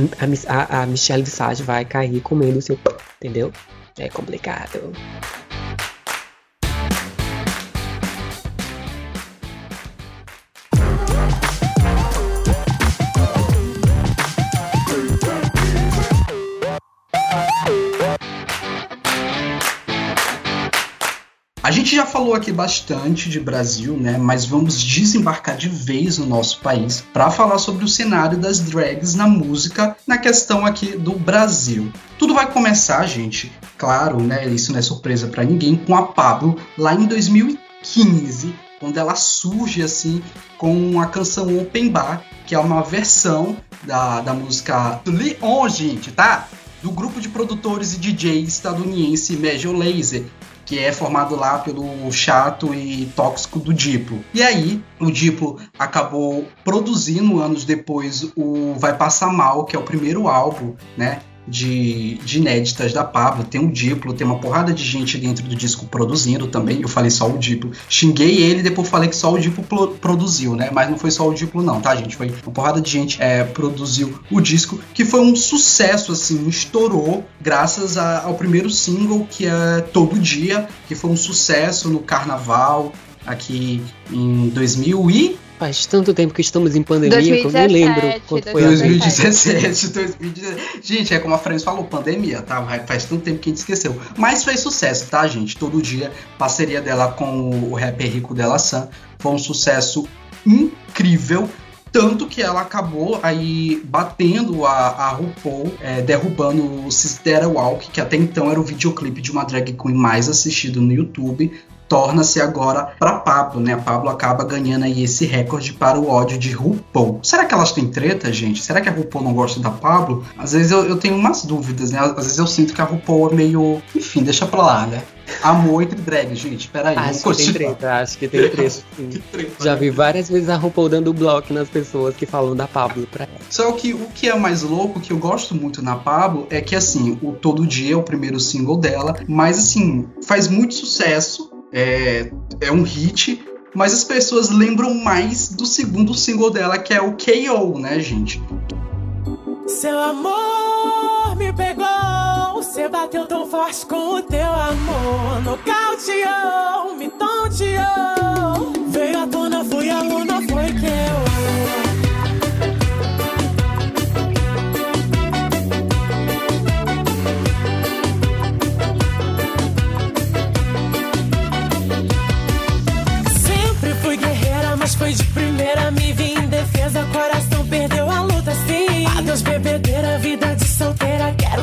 a, a Michelle Visage vai cair comendo o seu... Entendeu? É complicado. Gente já falou aqui bastante de Brasil, né? Mas vamos desembarcar de vez no nosso país para falar sobre o cenário das drags na música, na questão aqui do Brasil. Tudo vai começar, gente, claro, né? Isso não é surpresa para ninguém, com a Pablo lá em 2015, quando ela surge assim com a canção Open Bar, que é uma versão da, da música Leon, gente, tá? Do grupo de produtores e DJs estadunidense Major Lazer, que é formado lá pelo chato e tóxico do Diplo. E aí, o Diplo acabou produzindo anos depois o Vai Passar Mal, que é o primeiro álbum, né? De, de inéditas da Pablo, tem o Diplo, tem uma porrada de gente dentro do disco produzindo também. Eu falei só o Diplo. Xinguei ele, depois falei que só o Diplo produziu, né? Mas não foi só o Diplo, não, tá, gente? Foi uma porrada de gente é, produziu o disco, que foi um sucesso, assim, estourou graças a, ao primeiro single, que é Todo Dia, que foi um sucesso no carnaval aqui em 2000 e Faz tanto tempo que estamos em pandemia 2017, que eu nem lembro quando foi 2017, 2017. <laughs> Gente, é como a Fran falou, pandemia, tá? Faz tanto tempo que a gente esqueceu. Mas fez sucesso, tá, gente? Todo dia, parceria dela com o rapper Rico Della San foi um sucesso incrível. Tanto que ela acabou aí batendo a, a RuPaul, é, derrubando o Sister Walk, que até então era o videoclipe de uma drag queen mais assistido no YouTube torna-se agora para Pablo, né? A Pablo acaba ganhando aí esse recorde para o ódio de RuPaul. Será que elas têm treta, gente? Será que a RuPaul não gosta da Pablo? Às vezes eu, eu tenho umas dúvidas, né? Às vezes eu sinto que a RuPaul é meio. Enfim, deixa pra lá, né? Amor entre drag, gente. Peraí, acho que tem treta, acho que tem treta. <laughs> treta Já vi várias vezes a RuPaul dando bloco nas pessoas que falam da Pablo pra ela. Só que o que é mais louco, que eu gosto muito na Pablo, é que assim, o Todo Dia é o primeiro single dela, mas assim, faz muito sucesso é, é um hit, mas as pessoas lembram mais do segundo single dela, que é o KO, né, gente? Seu amor me pegou, você bateu tão forte com o teu amor, nocauteou, me tonteou, veio à tona, fui aluna,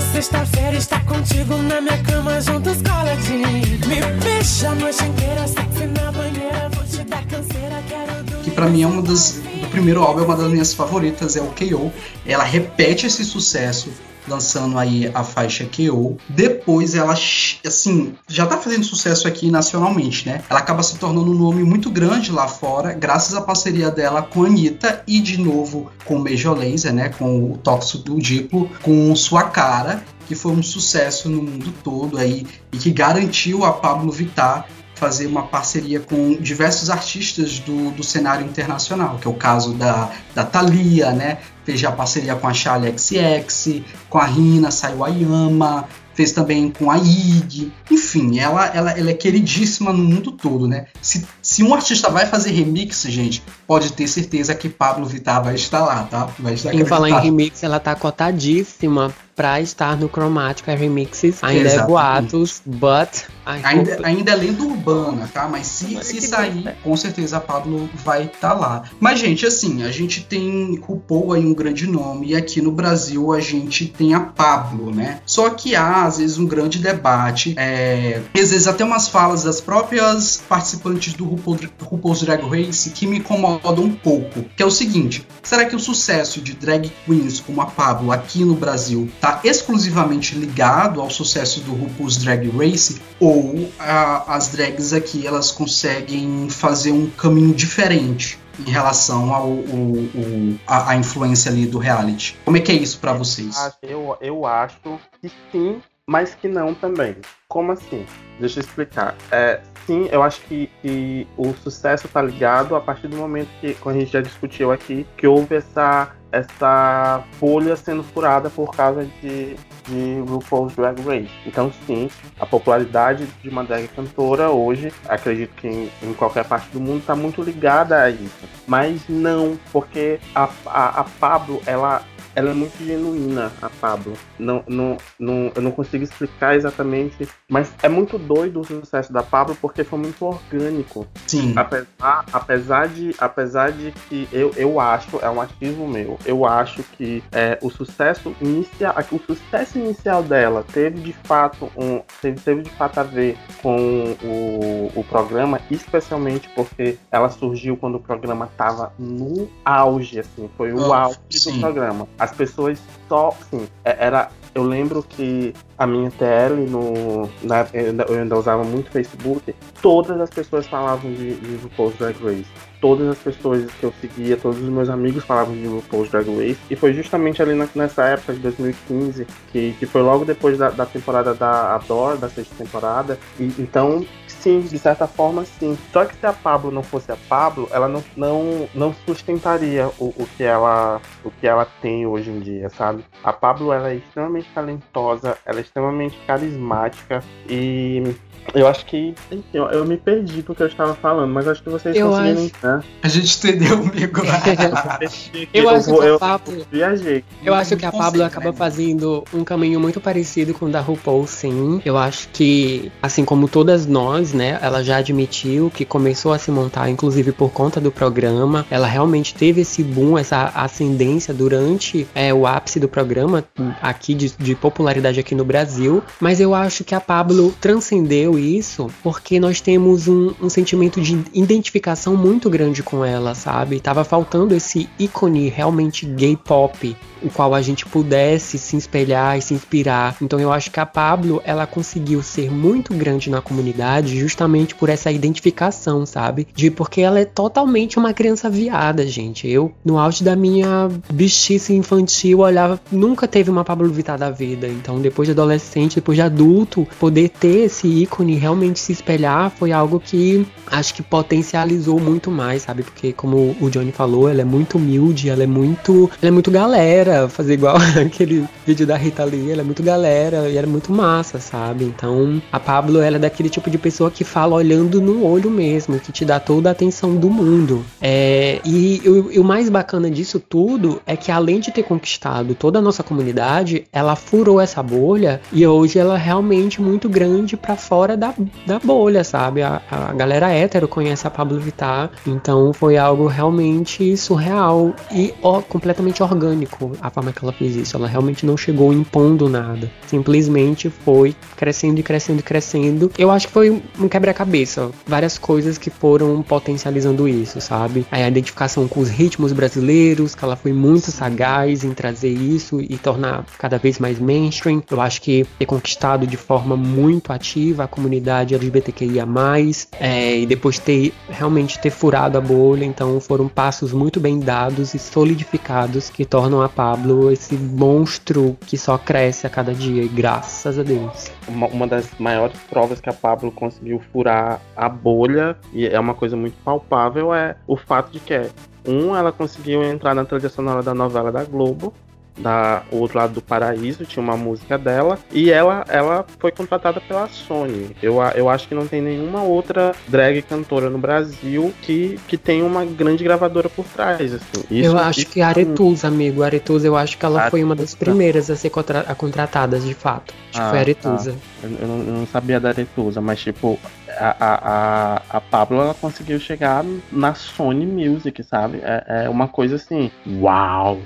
sexta-feira estar contigo na minha cama, juntos coladinho. Me beija a noite inteira, sexy na banheira, vou te dar canseira, quero dormir. Que pra mim é uma das. Do primeiro álbum é uma das minhas favoritas, é o KO. Ela repete esse sucesso lançando aí a faixa KO. Depois ela, assim, já tá fazendo sucesso aqui nacionalmente, né? Ela acaba se tornando um nome muito grande lá fora, graças à parceria dela com a Anitta e de novo com o Major Lazer, né? Com o Tóxico do Diplo, com Sua Cara, que foi um sucesso no mundo todo aí e que garantiu a Pablo Vittar fazer uma parceria com diversos artistas do, do cenário internacional, que é o caso da, da Thalia, né? Fez já parceria com a Charlie XX, com a Rina Saiwayama, fez também com a Ig, enfim, ela, ela, ela é queridíssima no mundo todo, né? Se, se um artista vai fazer remix, gente, pode ter certeza que Pablo Vittar vai estar lá, tá? Vai estar Em falar em remix, ela tá cotadíssima pra estar no Chromatica Remixes. Ainda é Exatamente. é boatos, but. Ainda, ainda é lenda urbana, tá? Mas se, se sair, com certeza a Pablo vai estar tá lá. Mas, gente, assim, a gente tem RuPaul aí um grande nome, e aqui no Brasil a gente tem a Pablo, né? Só que há, às vezes, um grande debate, é, às vezes até umas falas das próprias participantes do RuPaul, RuPaul's Drag Race que me incomodam um pouco. Que é o seguinte: será que o sucesso de drag queens como a Pablo aqui no Brasil tá está exclusivamente ligado ao sucesso do RuPaul's Drag Race ou a, as drags aqui elas conseguem fazer um caminho diferente em relação ao, ao, a, a, influência ali do reality. Como é que é isso para vocês? Eu, eu acho que sim, mas que não também. Como assim? Deixa eu explicar. É, sim, eu acho que, que o sucesso está ligado a partir do momento que, como a gente já discutiu aqui, que houve essa essa bolha sendo furada por causa de, de RuPaul's Drag Race. Então, sim, a popularidade de uma drag cantora hoje, acredito que em, em qualquer parte do mundo, está muito ligada a isso. Mas não, porque a, a, a Pablo, ela ela é muito genuína, a Pablo. Não, não, não, eu não consigo explicar exatamente, mas é muito doido o sucesso da Pablo porque foi muito orgânico. Sim. Apesar, apesar, de, apesar de que eu, eu acho, é um achismo meu, eu acho que é, o sucesso inicial, o sucesso inicial dela teve de fato um, teve, teve de fato a ver com o, o programa, especialmente porque ela surgiu quando o programa estava no auge, assim, foi o Oh, auge sim. do programa. As pessoas só, assim, é- era eu lembro que a minha TL, no, na, eu ainda- usava muito Facebook, todas as pessoas falavam de, de RuPaul's Drag Race. Todas as pessoas que eu seguia, todos os meus amigos falavam de RuPaul's Drag Race. E foi justamente ali na- nessa época de 2015, que, que foi logo depois da, da temporada da Adore, da sexta temporada. E, então, sim, de certa forma, sim. Só que se a Pablo não fosse a Pablo, ela não, não, não sustentaria o, o, que ela, o que ela tem hoje em dia, sabe? A Pablo, ela é extremamente talentosa, ela é extremamente carismática e eu acho que. Enfim, eu, eu me perdi porque eu estava falando, mas acho que vocês Eu conseguiram acho- entender. A gente entendeu, amigo. <laughs> Eu acho vou- que a eu Pablo- viajei. Eu acho que a Pablo acaba né? fazendo um caminho muito parecido com o da RuPaul, sim. Eu acho que, assim como todas nós, né, ela já admitiu que começou a se montar, inclusive por conta do programa. Ela realmente teve esse boom, essa ascendência durante é, o ápice do programa aqui de, de popularidade aqui no Brasil. Mas eu acho que a Pablo transcendeu isso porque nós temos um, um sentimento de identificação muito grande com ela, sabe? Tava faltando esse ícone realmente gay pop o qual a gente pudesse se espelhar e se inspirar. Então eu acho que a Pablo, ela conseguiu ser muito grande na comunidade justamente por essa identificação, sabe? De porque ela é totalmente uma criança viada, gente. Eu, no auge da minha bichice infantil, olhava, nunca teve uma Pablo Vittar da vida. Então depois de adolescente, depois de adulto, poder ter esse ícone e realmente se espelhar foi algo que acho que potencializou muito mais, sabe? Porque como o Johnny falou, ela é muito humilde, ela é muito, ela é muito galera, fazer igual <laughs> aquele vídeo da Rita Lee, ela é muito galera e ela é muito massa, sabe? Então, a Pablo, ela é daquele tipo de pessoa que fala olhando no olho mesmo, que te dá toda a atenção do mundo. É, e, o- e o mais bacana disso tudo é que além de ter conquistado toda a nossa comunidade, ela furou essa bolha e hoje ela é realmente muito grande pra fora da, da bolha, sabe? A, a galera hétero conhece a Pablo Vittar, então foi algo realmente surreal e ó, completamente orgânico a forma que ela fez isso. Ela realmente não chegou impondo nada, simplesmente foi crescendo e crescendo e crescendo. Eu acho que foi um quebra-cabeça, várias coisas que foram potencializando isso, sabe? A identificação com os ritmos brasileiros, que ela foi muito sagaz em trazer isso e tornar cada vez mais mainstream. Eu acho que ter conquistado de forma muito ativa a comunidade LGBTQIA+, é, e depois ter realmente ter furado a bolha, então foram passos muito bem dados e solidificados que tornam a Pablo esse monstro que só cresce a cada dia, e graças a Deus. uma, uma das maiores provas que a Pablo conseguiu furar a bolha, e é uma coisa muito palpável, é o fato de que, um, ela conseguiu entrar na trilha sonora da novela da Globo, da o outro lado do paraíso, tinha uma música dela, e ela, ela foi contratada pela Sony. Eu, eu acho que não tem nenhuma outra drag cantora no Brasil que, que tem uma grande gravadora por trás. Assim. Isso- eu acho isso que a Aretusa, amigo, a Aretusa, eu acho que ela foi uma das primeiras a ser contra a contratadas, de fato. Acho que Ah, foi a Aretusa. Eu, eu não, eu não sabia da Aretusa, mas tipo, a, a, a, a Pablo ela conseguiu chegar na Sony Music, sabe? É, é uma coisa assim, uau!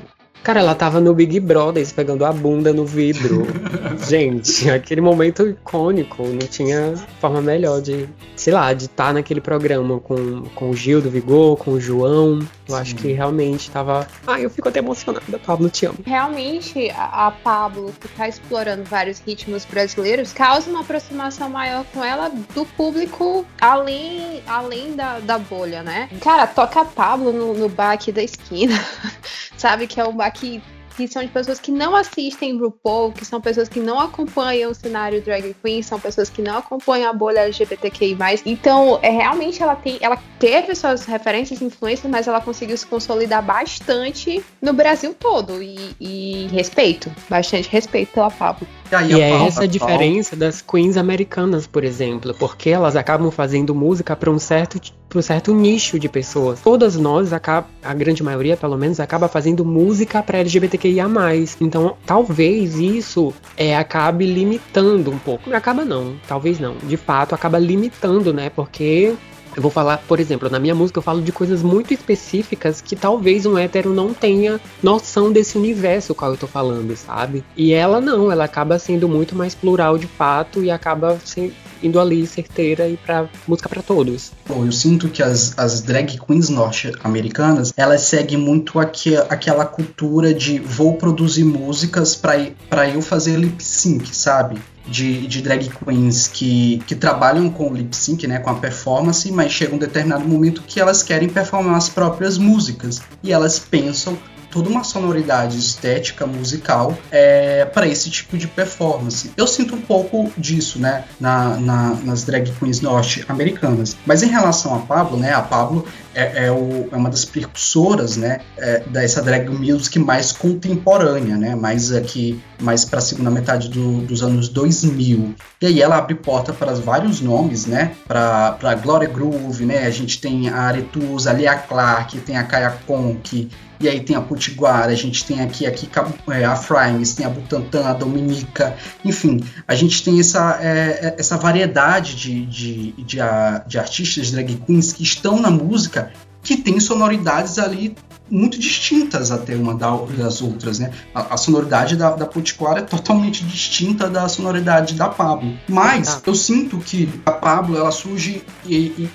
Cara, ela tava no Big Brother pegando a bunda no vidro. <laughs> Gente, aquele momento icônico. Não tinha forma melhor de, sei lá, de estar naquele programa com, com o Gil do Vigor, com o João. Eu acho que realmente tava. Ai, eu fico até emocionada. Pablo, te amo. Realmente, a, a Pablo, que tá explorando vários ritmos brasileiros, causa uma aproximação maior com ela do público além, além da, da bolha, né? Cara, toca a Pablo no, no bar aqui da esquina, <laughs> sabe? Que é um bar que, que são de pessoas que não assistem RuPaul, que são pessoas que não acompanham o cenário drag queen, são pessoas que não acompanham a bolha LGBTQI+. Então, é, realmente, ela tem, ela teve suas referências e influências, mas ela conseguiu se consolidar bastante no Brasil todo. E, e respeito, bastante respeito pela Pablo. E aí, E é Paula- essa a diferença das queens americanas, por exemplo, porque elas acabam fazendo música para um certo para um certo nicho de pessoas. Todas nós, a grande maioria pelo menos, acaba fazendo música para LGBTQIA+. Então, talvez isso é, acabe limitando um pouco. Acaba não, talvez não. De fato, acaba limitando, né? Porque eu vou falar, por exemplo, na minha música eu falo de coisas muito específicas que talvez um hétero não tenha noção desse universo qual eu tô falando, sabe? E ela não, ela acaba sendo muito mais plural de fato e acaba se, indo ali certeira e pra música para todos. Bom, eu sinto que as, as drag queens norte-americanas, elas seguem muito aqui, aquela cultura de vou produzir músicas para eu fazer lip sync, sabe? De, de drag queens que, que trabalham com lip sync, né, com a performance, mas chega um determinado momento que elas querem performar as próprias músicas. E elas pensam toda uma sonoridade estética musical é, para esse tipo de performance. Eu sinto um pouco disso, né, na, na, nas drag queens norte-americanas. Mas em relação a Pablo, né, a Pablo é, é, o, é uma das precursoras, né, é, dessa drag music mais contemporânea, né, mais aqui, mais para a segunda metade do, dos anos 2000. E aí ela abre porta para vários nomes, né, para Gloria Groove, né, a gente tem a Aretusa, a Lia Clark, tem a Kaya Conk, e aí tem a Potiguara, a gente tem aqui, aqui é, a Frames, tem a Butantan, a Dominica, enfim, a gente tem essa, é, é, essa variedade de, de, de, de artistas drag queens que estão na música que tem sonoridades ali muito distintas até uma das outras, né? A, a sonoridade da, da Potiguara é totalmente distinta da sonoridade da Pablo. Mas ah. eu sinto que a Pablo ela surge em, em,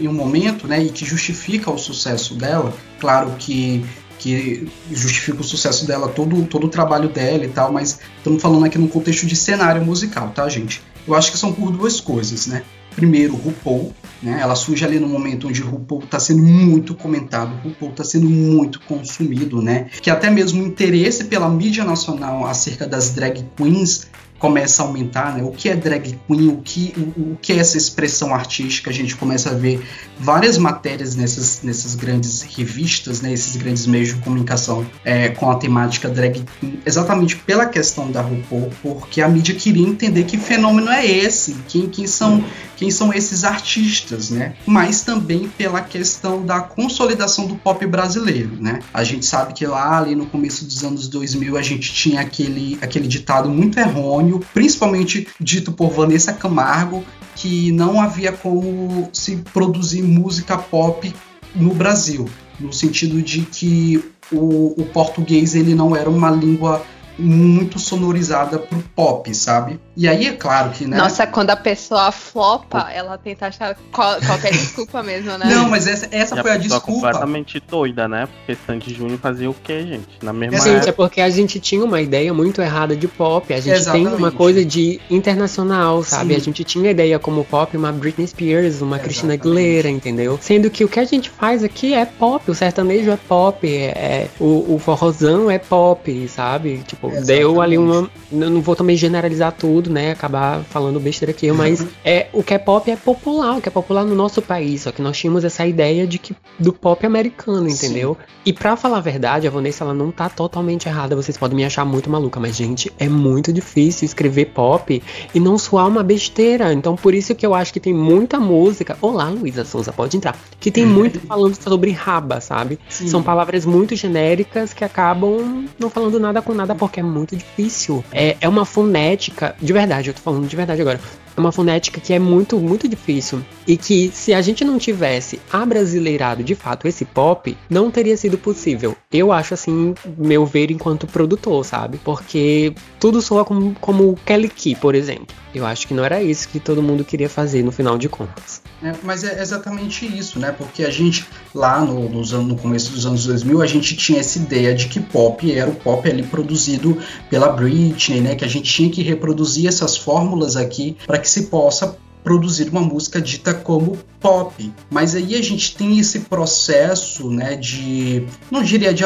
em um momento, né, e que justifica o sucesso dela. Claro que que justifica o sucesso dela, todo, todo o trabalho dela e tal, mas estamos falando aqui num contexto de cenário musical, tá, gente? Eu acho que são por duas coisas, né? Primeiro, RuPaul, né? Ela surge ali no momento onde RuPaul está sendo muito comentado, RuPaul está sendo muito consumido, né? Que até mesmo o interesse pela mídia nacional acerca das drag queens começa a aumentar, né? O que é drag queen, o que, o, o, que é essa expressão artística, a gente começa a ver várias matérias nessas, nessas grandes revistas, né? Esses grandes meios de comunicação é, com a temática drag queen, exatamente pela questão da RuPaul, porque a mídia queria entender que fenômeno é esse, quem, quem são quem são esses artistas, né? Mas também pela questão da consolidação do pop brasileiro, né? A gente sabe que lá ali no começo dos anos 2000 a gente tinha aquele, aquele ditado muito errôneo, principalmente dito por Vanessa Camargo, que não havia como se produzir música pop no Brasil, no sentido de que o, o português ele não era uma língua muito sonorizada pro pop, sabe? E aí é claro que, né? Nossa, quando a pessoa flopa, ela tenta achar qual, qualquer desculpa <laughs> mesmo, né? Não, mas essa, essa foi a, a desculpa. completamente doida, né? Porque Sandy Júnior fazia o quê, gente? Na mesma Gente, época. é porque a gente tinha uma ideia muito errada de pop. A gente Exatamente. tem uma coisa de internacional, sabe? Sim. A gente tinha ideia como pop, uma Britney Spears, uma Exatamente. Christina Aguilera, entendeu? Sendo que o que a gente faz aqui é pop, o sertanejo é pop, é, é o, o forrozão é pop, sabe? Tipo, Exatamente. deu ali uma. Não vou também generalizar tudo, né? Acabar falando besteira aqui, mas uhum. é o que é pop é popular, o que é popular no nosso país. Só que nós tínhamos essa ideia de que do pop americano, entendeu? Sim. E para falar a verdade, a Vanessa ela não tá totalmente errada. Vocês podem me achar muito maluca, mas gente, é muito difícil escrever pop e não soar uma besteira. Então por isso que eu acho que tem muita música. Olá, Luísa Souza, pode entrar. Que tem muito <laughs> falando sobre raba, sabe? Sim. São palavras muito genéricas que acabam não falando nada com nada porque é muito difícil. É, é uma fonética, de verdade, eu tô falando de verdade agora. É uma fonética que é muito, muito difícil. E que se a gente não tivesse abrasileirado de fato esse pop, não teria sido possível. Eu acho assim, meu ver enquanto produtor, sabe? Porque tudo soa como, como Kelly Key, por exemplo. Eu acho que não era isso que todo mundo queria fazer no final de contas. É, mas é exatamente isso, né? Porque a gente, lá no, nos anos, no começo dos anos 2000, a gente tinha essa ideia de que pop era o pop ali produzido pela Britney, né? Que a gente tinha que reproduzir essas fórmulas aqui para que se possa produzir uma música dita como pop. Mas aí a gente tem esse processo, né, de não diria de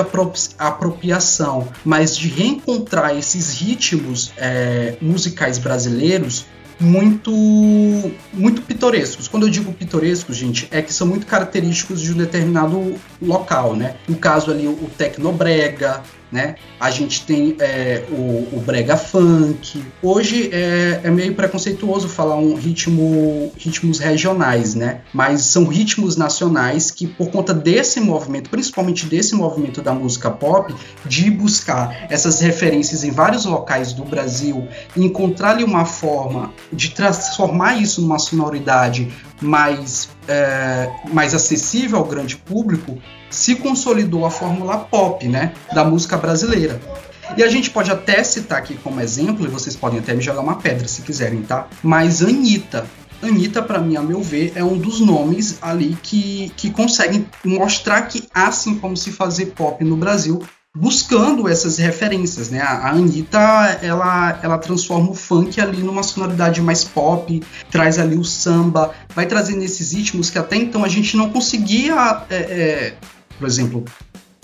apropriação, mas de reencontrar esses ritmos é, musicais brasileiros muito muito pitorescos. Quando eu digo pitorescos, gente, é que são muito característicos de um determinado local, né? No caso ali, o Tecnobrega, né? A gente tem é, o, o, brega funk. Hoje é, é, meio preconceituoso falar um ritmo, ritmos regionais, né? Mas são ritmos nacionais que, por conta desse movimento, principalmente desse movimento da música pop, de buscar essas referências em vários locais do Brasil e encontrar ali uma forma de transformar isso numa sonoridade mais, é, mais acessível ao grande público, se consolidou a fórmula pop, né, da música brasileira. E a gente pode até citar aqui como exemplo, e vocês podem até me jogar uma pedra se quiserem, tá? Mas Anitta. Anitta, para mim, a meu ver, é um dos nomes ali que, que conseguem mostrar que há sim como se fazer pop no Brasil, buscando essas referências, né? A Anitta, ela, ela transforma o funk ali numa sonoridade mais pop, traz ali o samba, vai trazendo esses ritmos que até então a gente não conseguia, é, é, por exemplo,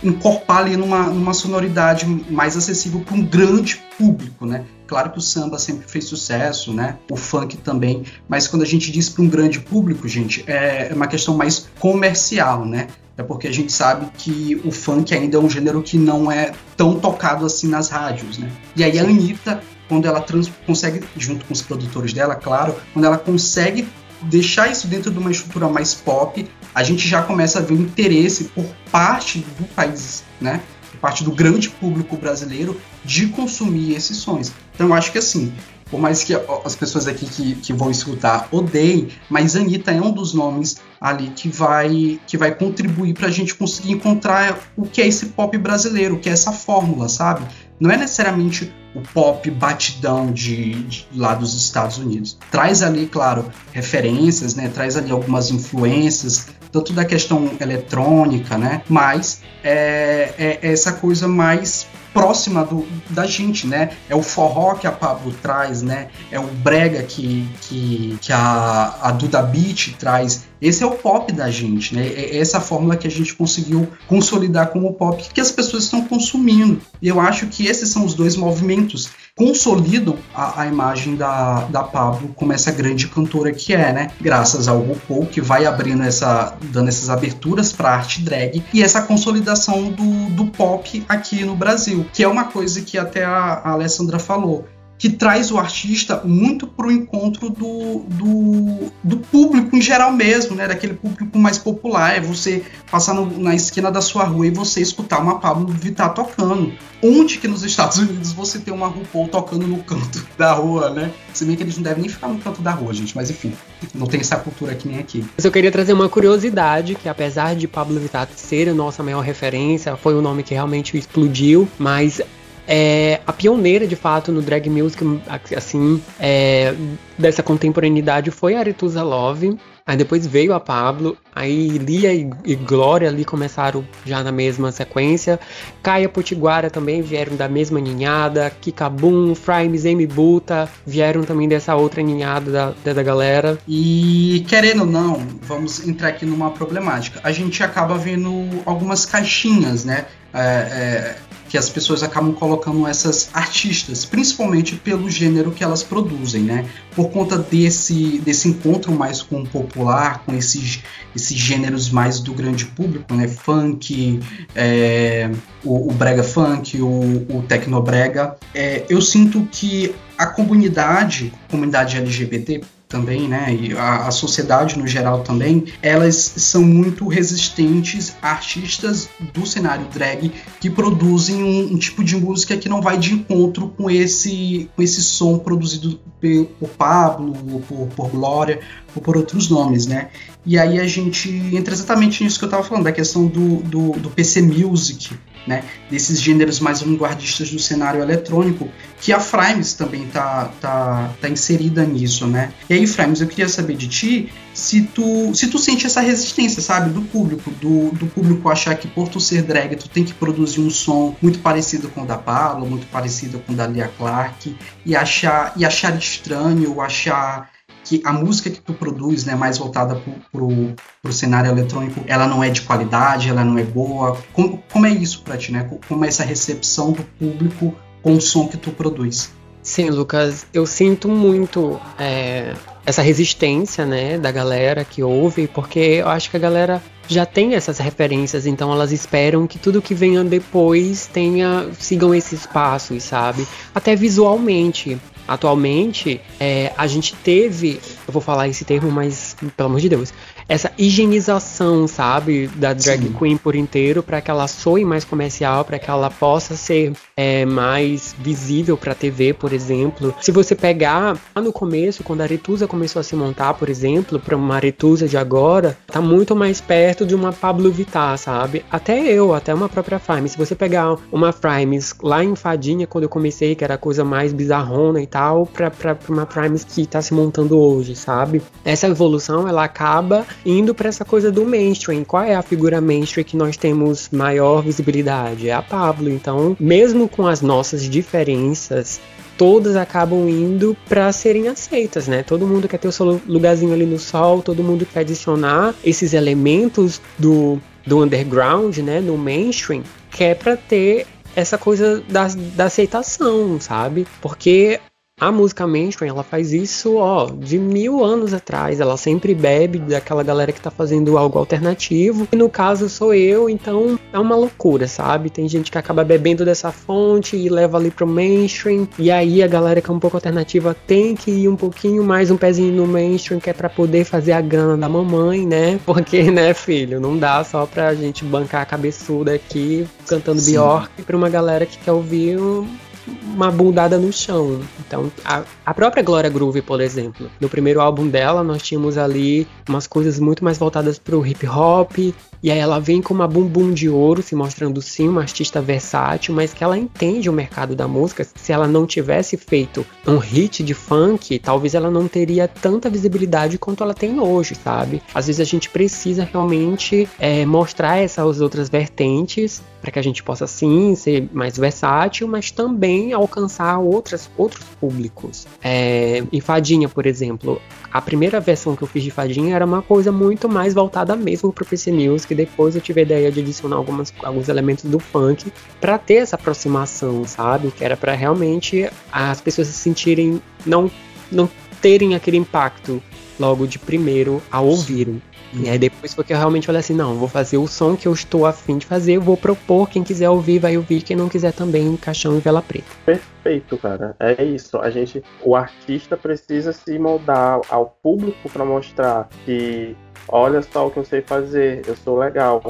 encorpar ali numa, numa sonoridade mais acessível para um grande público, né? Claro que o samba sempre fez sucesso, né? O funk também, mas quando a gente diz para um grande público, gente, é uma questão mais comercial, né? É porque a gente sabe que o funk ainda é um gênero que não é tão tocado assim nas rádios, né? E aí a Anitta, quando ela trans consegue, junto com os produtores dela, claro, quando ela consegue deixar isso dentro de uma estrutura mais pop, a gente já começa a ver um interesse por parte do país, né? Por parte do grande público brasileiro de consumir esses sons. Então eu acho que assim, por mais que as pessoas aqui que, que vão escutar odeiem, mas Anitta é um dos nomes ali que vai que vai contribuir para a gente conseguir encontrar o que é esse pop brasileiro, o que é essa fórmula, sabe? Não é necessariamente o pop batidão de, de, lá dos Estados Unidos. Traz ali, claro, referências, né? Traz ali algumas influências, tanto da questão eletrônica, né? Mas é, é essa coisa mais próxima do, da gente, né? É o forró que a Pablo traz, né? É o brega que, que, que a, a Duda Beat traz. Esse é o pop da gente, né? É essa fórmula que a gente conseguiu consolidar como pop que as pessoas estão consumindo. E eu acho que esses são os dois movimentos consolidam a, a, imagem da, da Pablo como essa grande cantora que é, né? Graças ao RuPaul, que vai abrindo essa, dando essas aberturas para arte drag e essa consolidação do, do pop aqui no Brasil, que é uma coisa que até a, a Alessandra falou que traz o artista muito para o encontro do, do, do, público em geral mesmo, né? Daquele público mais popular. É você passar no, na esquina da sua rua e você escutar uma Pablo Vittar tocando. Onde que nos Estados <laughs> Unidos você tem uma RuPaul tocando no canto <laughs> da rua, né? Se bem que eles não devem nem ficar no canto da rua, gente, mas enfim, não tem essa cultura aqui nem aqui. Mas eu queria trazer uma curiosidade, que apesar de Pablo Vittar ser a nossa maior referência, foi o nome que realmente explodiu, mas é a pioneira de fato no drag music, assim, é, dessa contemporaneidade foi a Aretusa Love. Aí depois veio a Pablo, aí Lia e, e Glória ali começaram já na mesma sequência. Caia Potiguara também vieram da mesma ninhada. Kikabum, Frames, Amy Buta vieram também dessa outra ninhada da, da galera. E querendo ou não, vamos entrar aqui numa problemática. A gente acaba vendo algumas caixinhas, né? É, é, que as pessoas acabam colocando essas artistas, principalmente pelo gênero que elas produzem, né? Por conta desse, desse encontro mais com o popular, com esses, esses gêneros mais do grande público, né? Funk, é, o, o, brega funk, o, o tecnobrega. É, eu sinto que a comunidade, comunidade LGBT, também, né, e a, a, sociedade no geral também, elas são muito resistentes a artistas do cenário drag que produzem um, um, tipo de música que não vai de encontro com esse, com esse som produzido por Pablo, por, por Glória, ou por outros nomes, né? E aí a gente entra exatamente nisso que eu estava falando, da questão do, do, do PC Music, né, desses gêneros mais vanguardistas do cenário eletrônico, que a Frames também tá, tá, tá inserida nisso, né? E aí, Frames, eu queria saber de ti se tu, se tu sente essa resistência, sabe, do público, do, do público achar que por tu ser drag, tu tem que produzir um som muito parecido com o da Pablo, muito parecido com o da Lia Clark, e achar, e achar estranho, achar que a música que tu produz, né, mais voltada pro, pro cenário eletrônico, ela não é de qualidade, ela não é boa. Como, como é isso para ti, né? Como é essa recepção do público com o som que tu produz? Sim, Lucas, eu sinto muito é, essa resistência, né, da galera que ouve, porque eu acho que a galera já têm essas referências, então elas esperam que tudo que venha depois tenha sigam esses passos, sabe? Até visualmente. Atualmente, é, a gente teve, eu vou falar esse termo, mas pelo amor de Deus, essa higienização, sabe, da drag Sim. queen por inteiro para que ela soe mais comercial, para que ela possa ser é, mais visível para TV, por exemplo. Se você pegar lá no começo, quando a Aretusa começou a se montar, por exemplo, para uma Aretusa de agora, tá muito mais perto de uma Pablo Vittar, sabe? Até eu, até uma própria Frime. Se você pegar uma Frimes lá em Fadinha, quando eu comecei, que era a coisa mais bizarrona e tal, pra, pra, pra uma Frimes que tá se montando hoje, sabe? Essa evolução, ela acaba indo para essa coisa do mainstream. Qual é a figura mainstream que nós temos maior visibilidade? É a Pablo. Então, mesmo com as nossas diferenças, todas acabam indo para serem aceitas, né? Todo mundo quer ter o seu lugarzinho ali no sol, todo mundo quer adicionar esses elementos do, do underground, né, no mainstream, que é para ter essa coisa da, da aceitação, sabe? Porque a música mainstream, ela faz isso, ó, de mil anos atrás. Ela sempre bebe daquela galera que tá fazendo algo alternativo. E no caso sou eu, então é uma loucura, sabe? Tem gente que acaba bebendo dessa fonte e leva ali pro mainstream. E aí a galera que é um pouco alternativa tem que ir um pouquinho mais um pezinho no mainstream, que é pra poder fazer a grana da mamãe, né? Porque, né, filho, não dá só pra gente bancar a cabeçuda aqui cantando Sim. Bjork pra uma galera que quer ouvir um, uma bundada no chão. Então, a, a própria Gloria Groove, por exemplo, no primeiro álbum dela, nós tínhamos ali umas coisas muito mais voltadas pro hip hop. E aí ela vem com uma bumbum de ouro, se mostrando sim uma artista versátil, mas que ela entende o mercado da música. Se ela não tivesse feito um hit de funk, talvez ela não teria tanta visibilidade quanto ela tem hoje, sabe? Às vezes a gente precisa realmente é, mostrar essas outras vertentes para que a gente possa sim ser mais versátil, mas também alcançar outras, outros públicos. É, em Fadinha, por exemplo, a primeira versão que eu fiz de Fadinha era uma coisa muito mais voltada mesmo pro PC Music. Depois eu tive a ideia de adicionar algumas, alguns elementos do funk para ter essa aproximação, sabe? Que era para realmente as pessoas se sentirem não não terem aquele impacto logo de primeiro ao ouvirem. E aí depois foi que eu realmente falei assim, não, vou fazer o som que eu estou afim de fazer, vou propor, quem quiser ouvir vai ouvir, quem não quiser também, caixão e vela preta. Perfeito, cara. É isso. A gente, o artista precisa se moldar ao público para mostrar que olha só o que eu sei fazer, eu sou legal.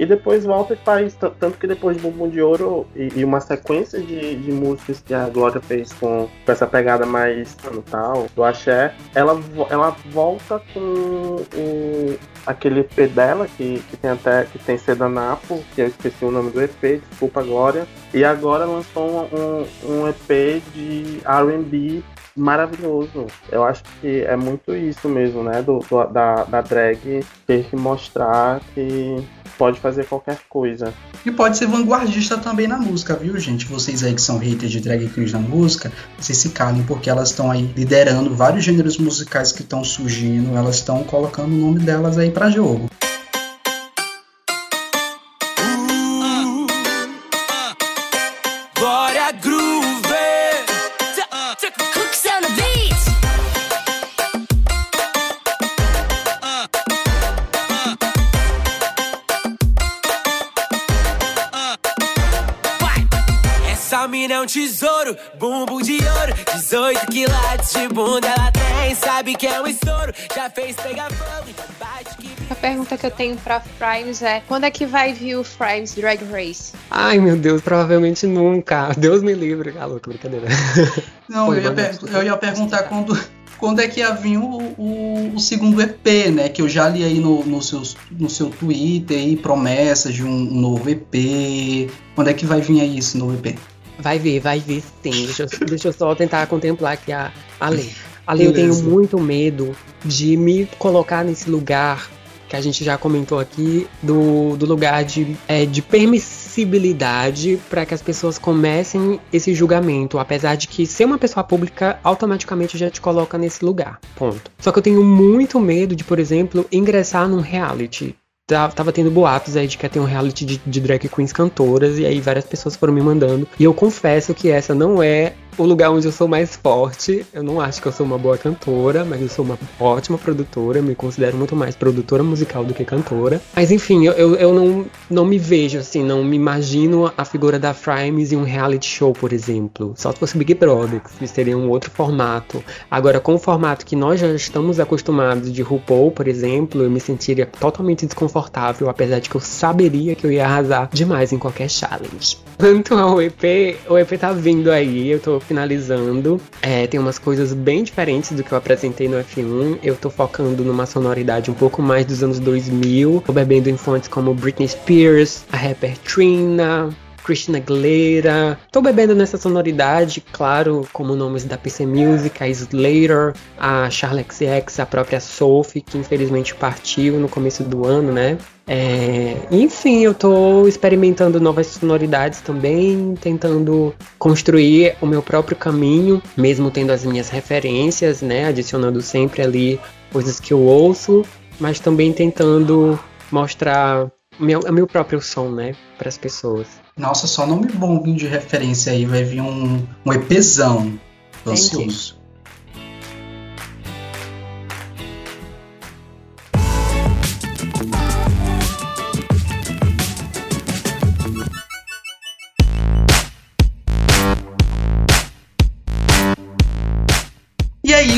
E depois volta e faz. Tanto que depois de Bumbum de Ouro e, e uma sequência de, de músicas que a Glória fez com, com essa pegada mais ano tal, do axé, ela, ela volta com o, aquele EP dela, que, que tem até que tem Sedanapo, que eu esqueci o nome do EP, desculpa Glória. E agora lançou um, um, um EP de RB maravilhoso. Eu acho que é muito isso mesmo, né? Do, do- da, da drag ter que mostrar que pode fazer qualquer coisa. E pode ser vanguardista também na música, viu, gente? Vocês aí que são haters de drag queens na música, vocês se calem, porque elas estão aí liderando vários gêneros musicais que estão surgindo, elas estão colocando o nome delas aí pra jogo. A pergunta que eu tenho pra Frimes é: quando é que vai vir o Frimes Drag Race? Ai meu Deus, provavelmente nunca. Deus me livre. Ah, louco, brincadeira. <laughs> Não, Foi eu ia, per- eu ia perguntar quando, quando é que ia vir o, o, o segundo EP, né? Que eu já li aí no, no, seus, no seu Twitter aí, promessas de um novo EP. Quando é que vai vir aí esse novo EP? Vai vir, vai vir sim. Deixa eu, deixa eu só tentar contemplar aqui a, a lei. A lei, eu tenho Beleza. muito medo de me colocar nesse lugar que a gente já comentou aqui, do, do lugar de, é, de permissibilidade para que as pessoas comecem esse julgamento. Apesar de que ser uma pessoa pública automaticamente já te coloca nesse lugar. Ponto. Só que eu tenho muito medo de, por exemplo, ingressar num reality. Tá- Tava tendo boatos aí de que ia ter um reality de, de drag queens cantoras, e aí várias pessoas foram me mandando. E eu confesso que essa não é o lugar onde eu sou mais forte. Eu não acho que eu sou uma boa cantora, mas eu sou uma ótima produtora. Me considero muito mais produtora musical do que cantora. Mas enfim, eu, eu, eu não, não me vejo assim, não me imagino a figura da Frames em um reality show, por exemplo. Só se fosse Big Brother, que seria um outro formato. Agora, com o formato que nós já estamos acostumados de RuPaul, por exemplo, eu me sentiria totalmente desconfortável, apesar de que eu saberia que eu ia arrasar demais em qualquer challenge. Quanto ao EP, o EP tá vindo aí, eu tô finalizando. É, tem umas coisas bem diferentes do que eu apresentei no F1. Eu tô focando numa sonoridade um pouco mais dos anos 2000, tô bebendo em fontes como Britney Spears, a rapper Trina, Christina Aguilera. Tô bebendo nessa sonoridade, claro, como nomes da PC Music, a Slater, a Charlie XX, a própria Sophie, que infelizmente partiu no começo do ano, né? É, enfim, eu tô experimentando novas sonoridades também, tentando construir o meu próprio caminho, mesmo tendo as minhas referências, né? Adicionando sempre ali coisas que eu ouço, mas também tentando mostrar meu, meu próprio som, né, para as pessoas. Nossa, só nome bom de referência aí, vai vir um, um EPzão. Tô ansioso.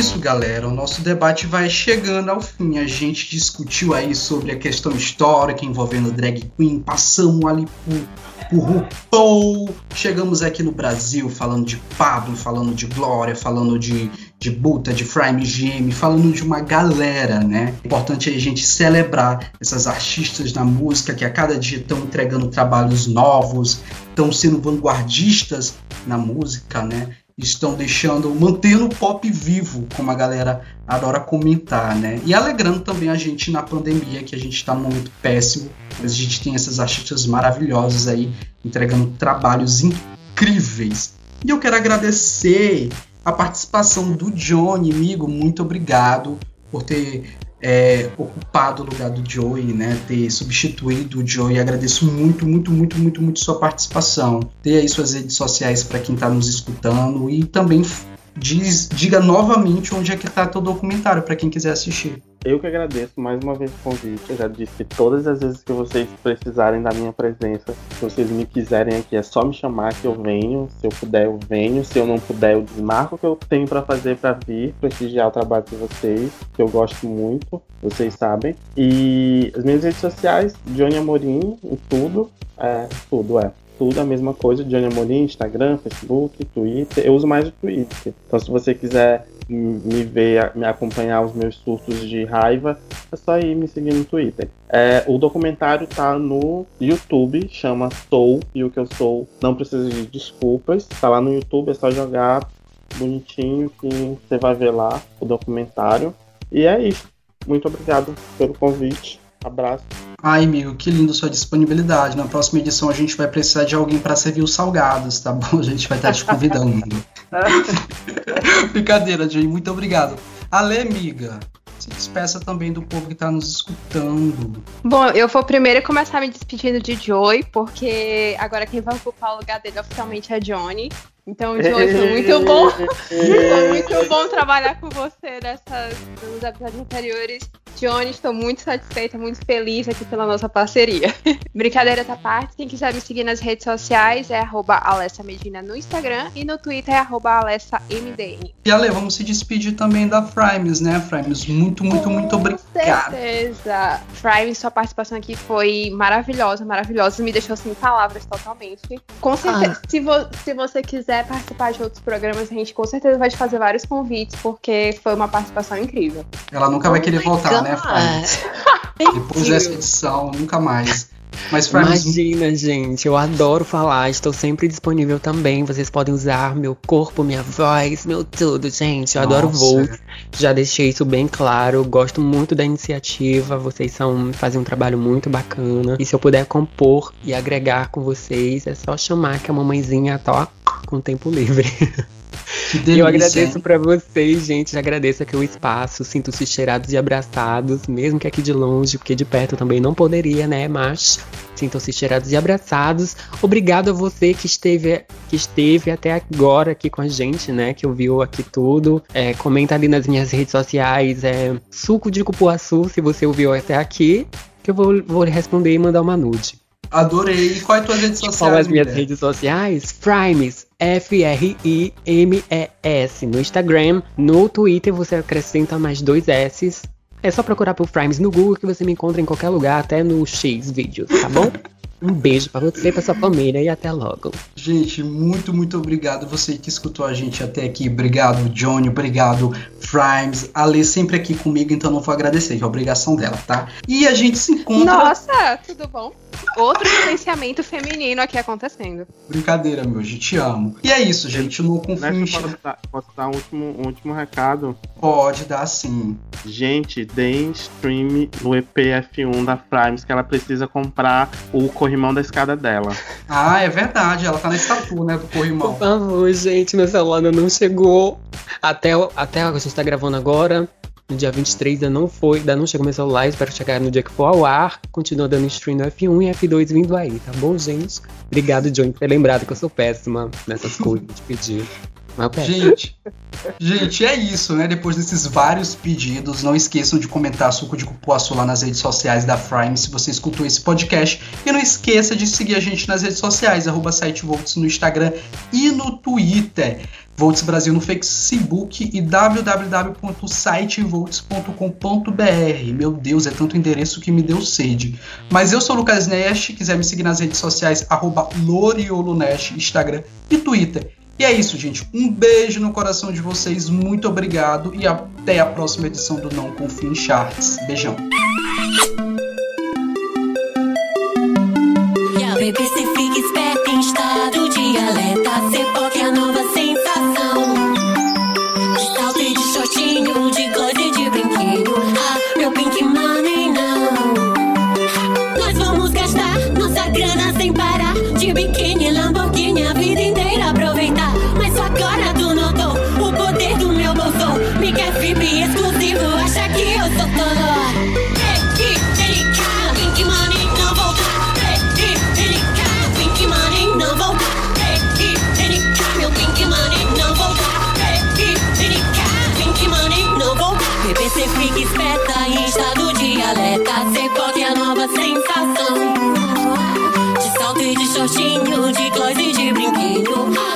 Isso, galera. O nosso debate vai chegando ao fim. A gente discutiu aí sobre a questão histórica envolvendo drag queen, passamos ali por, por RuPaul, chegamos aqui no Brasil falando de Pablo, falando de Glória, falando de, de Buta, de Frame GM, falando de uma galera, né? Importante é a gente celebrar essas artistas na música que a cada dia estão entregando trabalhos novos, estão sendo vanguardistas na música, né? Estão deixando, mantendo o pop vivo, como a galera adora comentar, né? E alegrando também a gente na pandemia, que a gente está num momento péssimo, mas a gente tem essas artistas maravilhosas aí, entregando trabalhos incríveis. E eu quero agradecer a participação do Johnny, amigo, muito obrigado por ter é, ocupado o lugar do Joey, né? Ter substituído o Joey. Agradeço muito, muito, muito, muito, muito sua participação. Dê aí suas redes sociais para quem está nos escutando e também diz, diga novamente onde é que está teu documentário para quem quiser assistir. Eu que agradeço mais uma vez o convite. Eu já disse que todas as vezes que vocês precisarem da minha presença, se vocês me quiserem aqui, é só me chamar que eu venho. Se eu puder, eu venho. Se eu não puder, eu desmarco o que eu tenho para fazer para vir prestigiar o trabalho de vocês, que eu gosto muito, vocês sabem. E as minhas redes sociais, Johnny Amorim, em tudo. É, tudo é tudo a mesma coisa, Johnny Amorim, Instagram, Facebook, Twitter. Eu uso mais o Twitter. Então, se você quiser me ver, me acompanhar os meus surtos de raiva, é só ir me seguir no Twitter. É, o documentário tá no YouTube, chama Sou e o que eu sou não precisa de desculpas. Tá lá no YouTube, é só jogar bonitinho que você vai ver lá o documentário. E é isso. Muito obrigado pelo convite. Abraço. Ai, amigo, que lindo sua disponibilidade. Na próxima edição a gente vai precisar de alguém para servir os salgados, tá bom? <laughs> A gente vai estar te convidando. <laughs> Brincadeira, Jay. Muito obrigado. Ale, amiga, se despeça também do povo que está nos escutando. Bom, eu vou primeiro começar me despedindo de Joy, porque agora quem vai ocupar o lugar dele oficialmente é Johnny. Então, Joy, foi muito bom. <laughs> foi muito bom trabalhar com você nessas, nos episódios anteriores. Johnny, estou muito satisfeita, muito feliz aqui pela nossa parceria. <laughs> Brincadeira à parte, quem quiser me seguir nas redes sociais é Alessa Medina no Instagram e no Twitter é AlessaMDN. E Ale, vamos se despedir também da Frames, né, Frames? Muito, muito, muito obrigado. Com certeza. Frames, sua participação aqui foi maravilhosa, maravilhosa. Me deixou sem palavras totalmente. Com certeza, ah. se, vo se você quiser participar de outros programas, a gente com certeza vai te fazer vários convites, porque foi uma participação incrível. Ela nunca vai querer voltar, né, Frames? <laughs> Depois dessa edição, nunca mais. Mas Imagina, gente, eu adoro falar, estou sempre disponível também. Vocês podem usar meu corpo, minha voz, meu tudo, gente. Eu Nossa. adoro voo. Já deixei isso bem claro. Gosto muito da iniciativa. Vocês são fazem um trabalho muito bacana. E se eu puder compor e agregar com vocês, é só chamar que a mamãezinha tá com tempo livre. <laughs> Que delícia. Eu agradeço pra vocês, gente. Agradeço aqui o espaço. Sinto-se cheirados e abraçados, mesmo que aqui de longe, porque de perto também não poderia, né? Mas sintam-se cheirados e abraçados. Obrigado a você que esteve, que esteve até agora aqui com a gente, né? Que ouviu aqui tudo. É, comenta ali nas minhas redes sociais, é suco de cupuaçu, se você ouviu até aqui, que eu vou, vou lhe responder e mandar uma nude. Adorei. E qual é as tuas redes Qual sociais? as minhas redes sociais? Frimes, F-R-I-M-E-S. No Instagram, no Twitter você acrescenta mais dois S's. É só procurar por Frimes no Google que você me encontra em qualquer lugar, até no X vídeos, tá bom? <laughs> Um beijo pra você, pra sua família e até logo. Gente, muito, muito obrigado você que escutou a gente até aqui. Obrigado, Johnny. Obrigado, Frimes. A Lê sempre aqui comigo, então não vou agradecer, que é obrigação dela, tá? E a gente se encontra. Nossa, tudo bom? Outro silenciamento feminino aqui acontecendo. Brincadeira, meu, a gente ama. E é isso, gente. No Né, Confim posso, dar, posso dar um último, um último recado? pode dar sim. Gente, deem stream no EPF1 da Primes que ela precisa comprar o corrimão da escada dela. Ah, é verdade. Ela tá na estatua, né, do corrimão. Por favor, gente, meu celular não chegou. Até, o- até a gente tá gravando agora. No dia 23 ainda não foi, ainda não chegou meu celular. Espero chegar no dia que for ao ar. Continua dando stream no F1 e F2 vindo aí, tá bom, gente? Obrigado, John, por ter lembrado que eu sou péssima nessas coisas de pedir. Gente, <laughs> gente, é isso, né? Depois desses vários pedidos, não esqueçam de comentar suco de cupuaçu lá nas redes sociais da Frame se você escutou esse podcast. E não esqueça de seguir a gente nas redes sociais, arroba site Volts no Instagram e no Twitter. Volts Brasil no Facebook e www.sitevolts.com.br. Meu Deus, é tanto endereço que me deu sede. Mas eu sou o Lucas Nest, quiser me seguir nas redes sociais, arroba Loriolonest, Instagram e Twitter. E é isso, gente. Um beijo no coração de vocês, muito obrigado e até a próxima edição do Não Confie em Charts. Beijão. Cê fica esperto em estado de alerta. Sensação. De salto e de shortinho, de gloss e de brinquedo. Ah,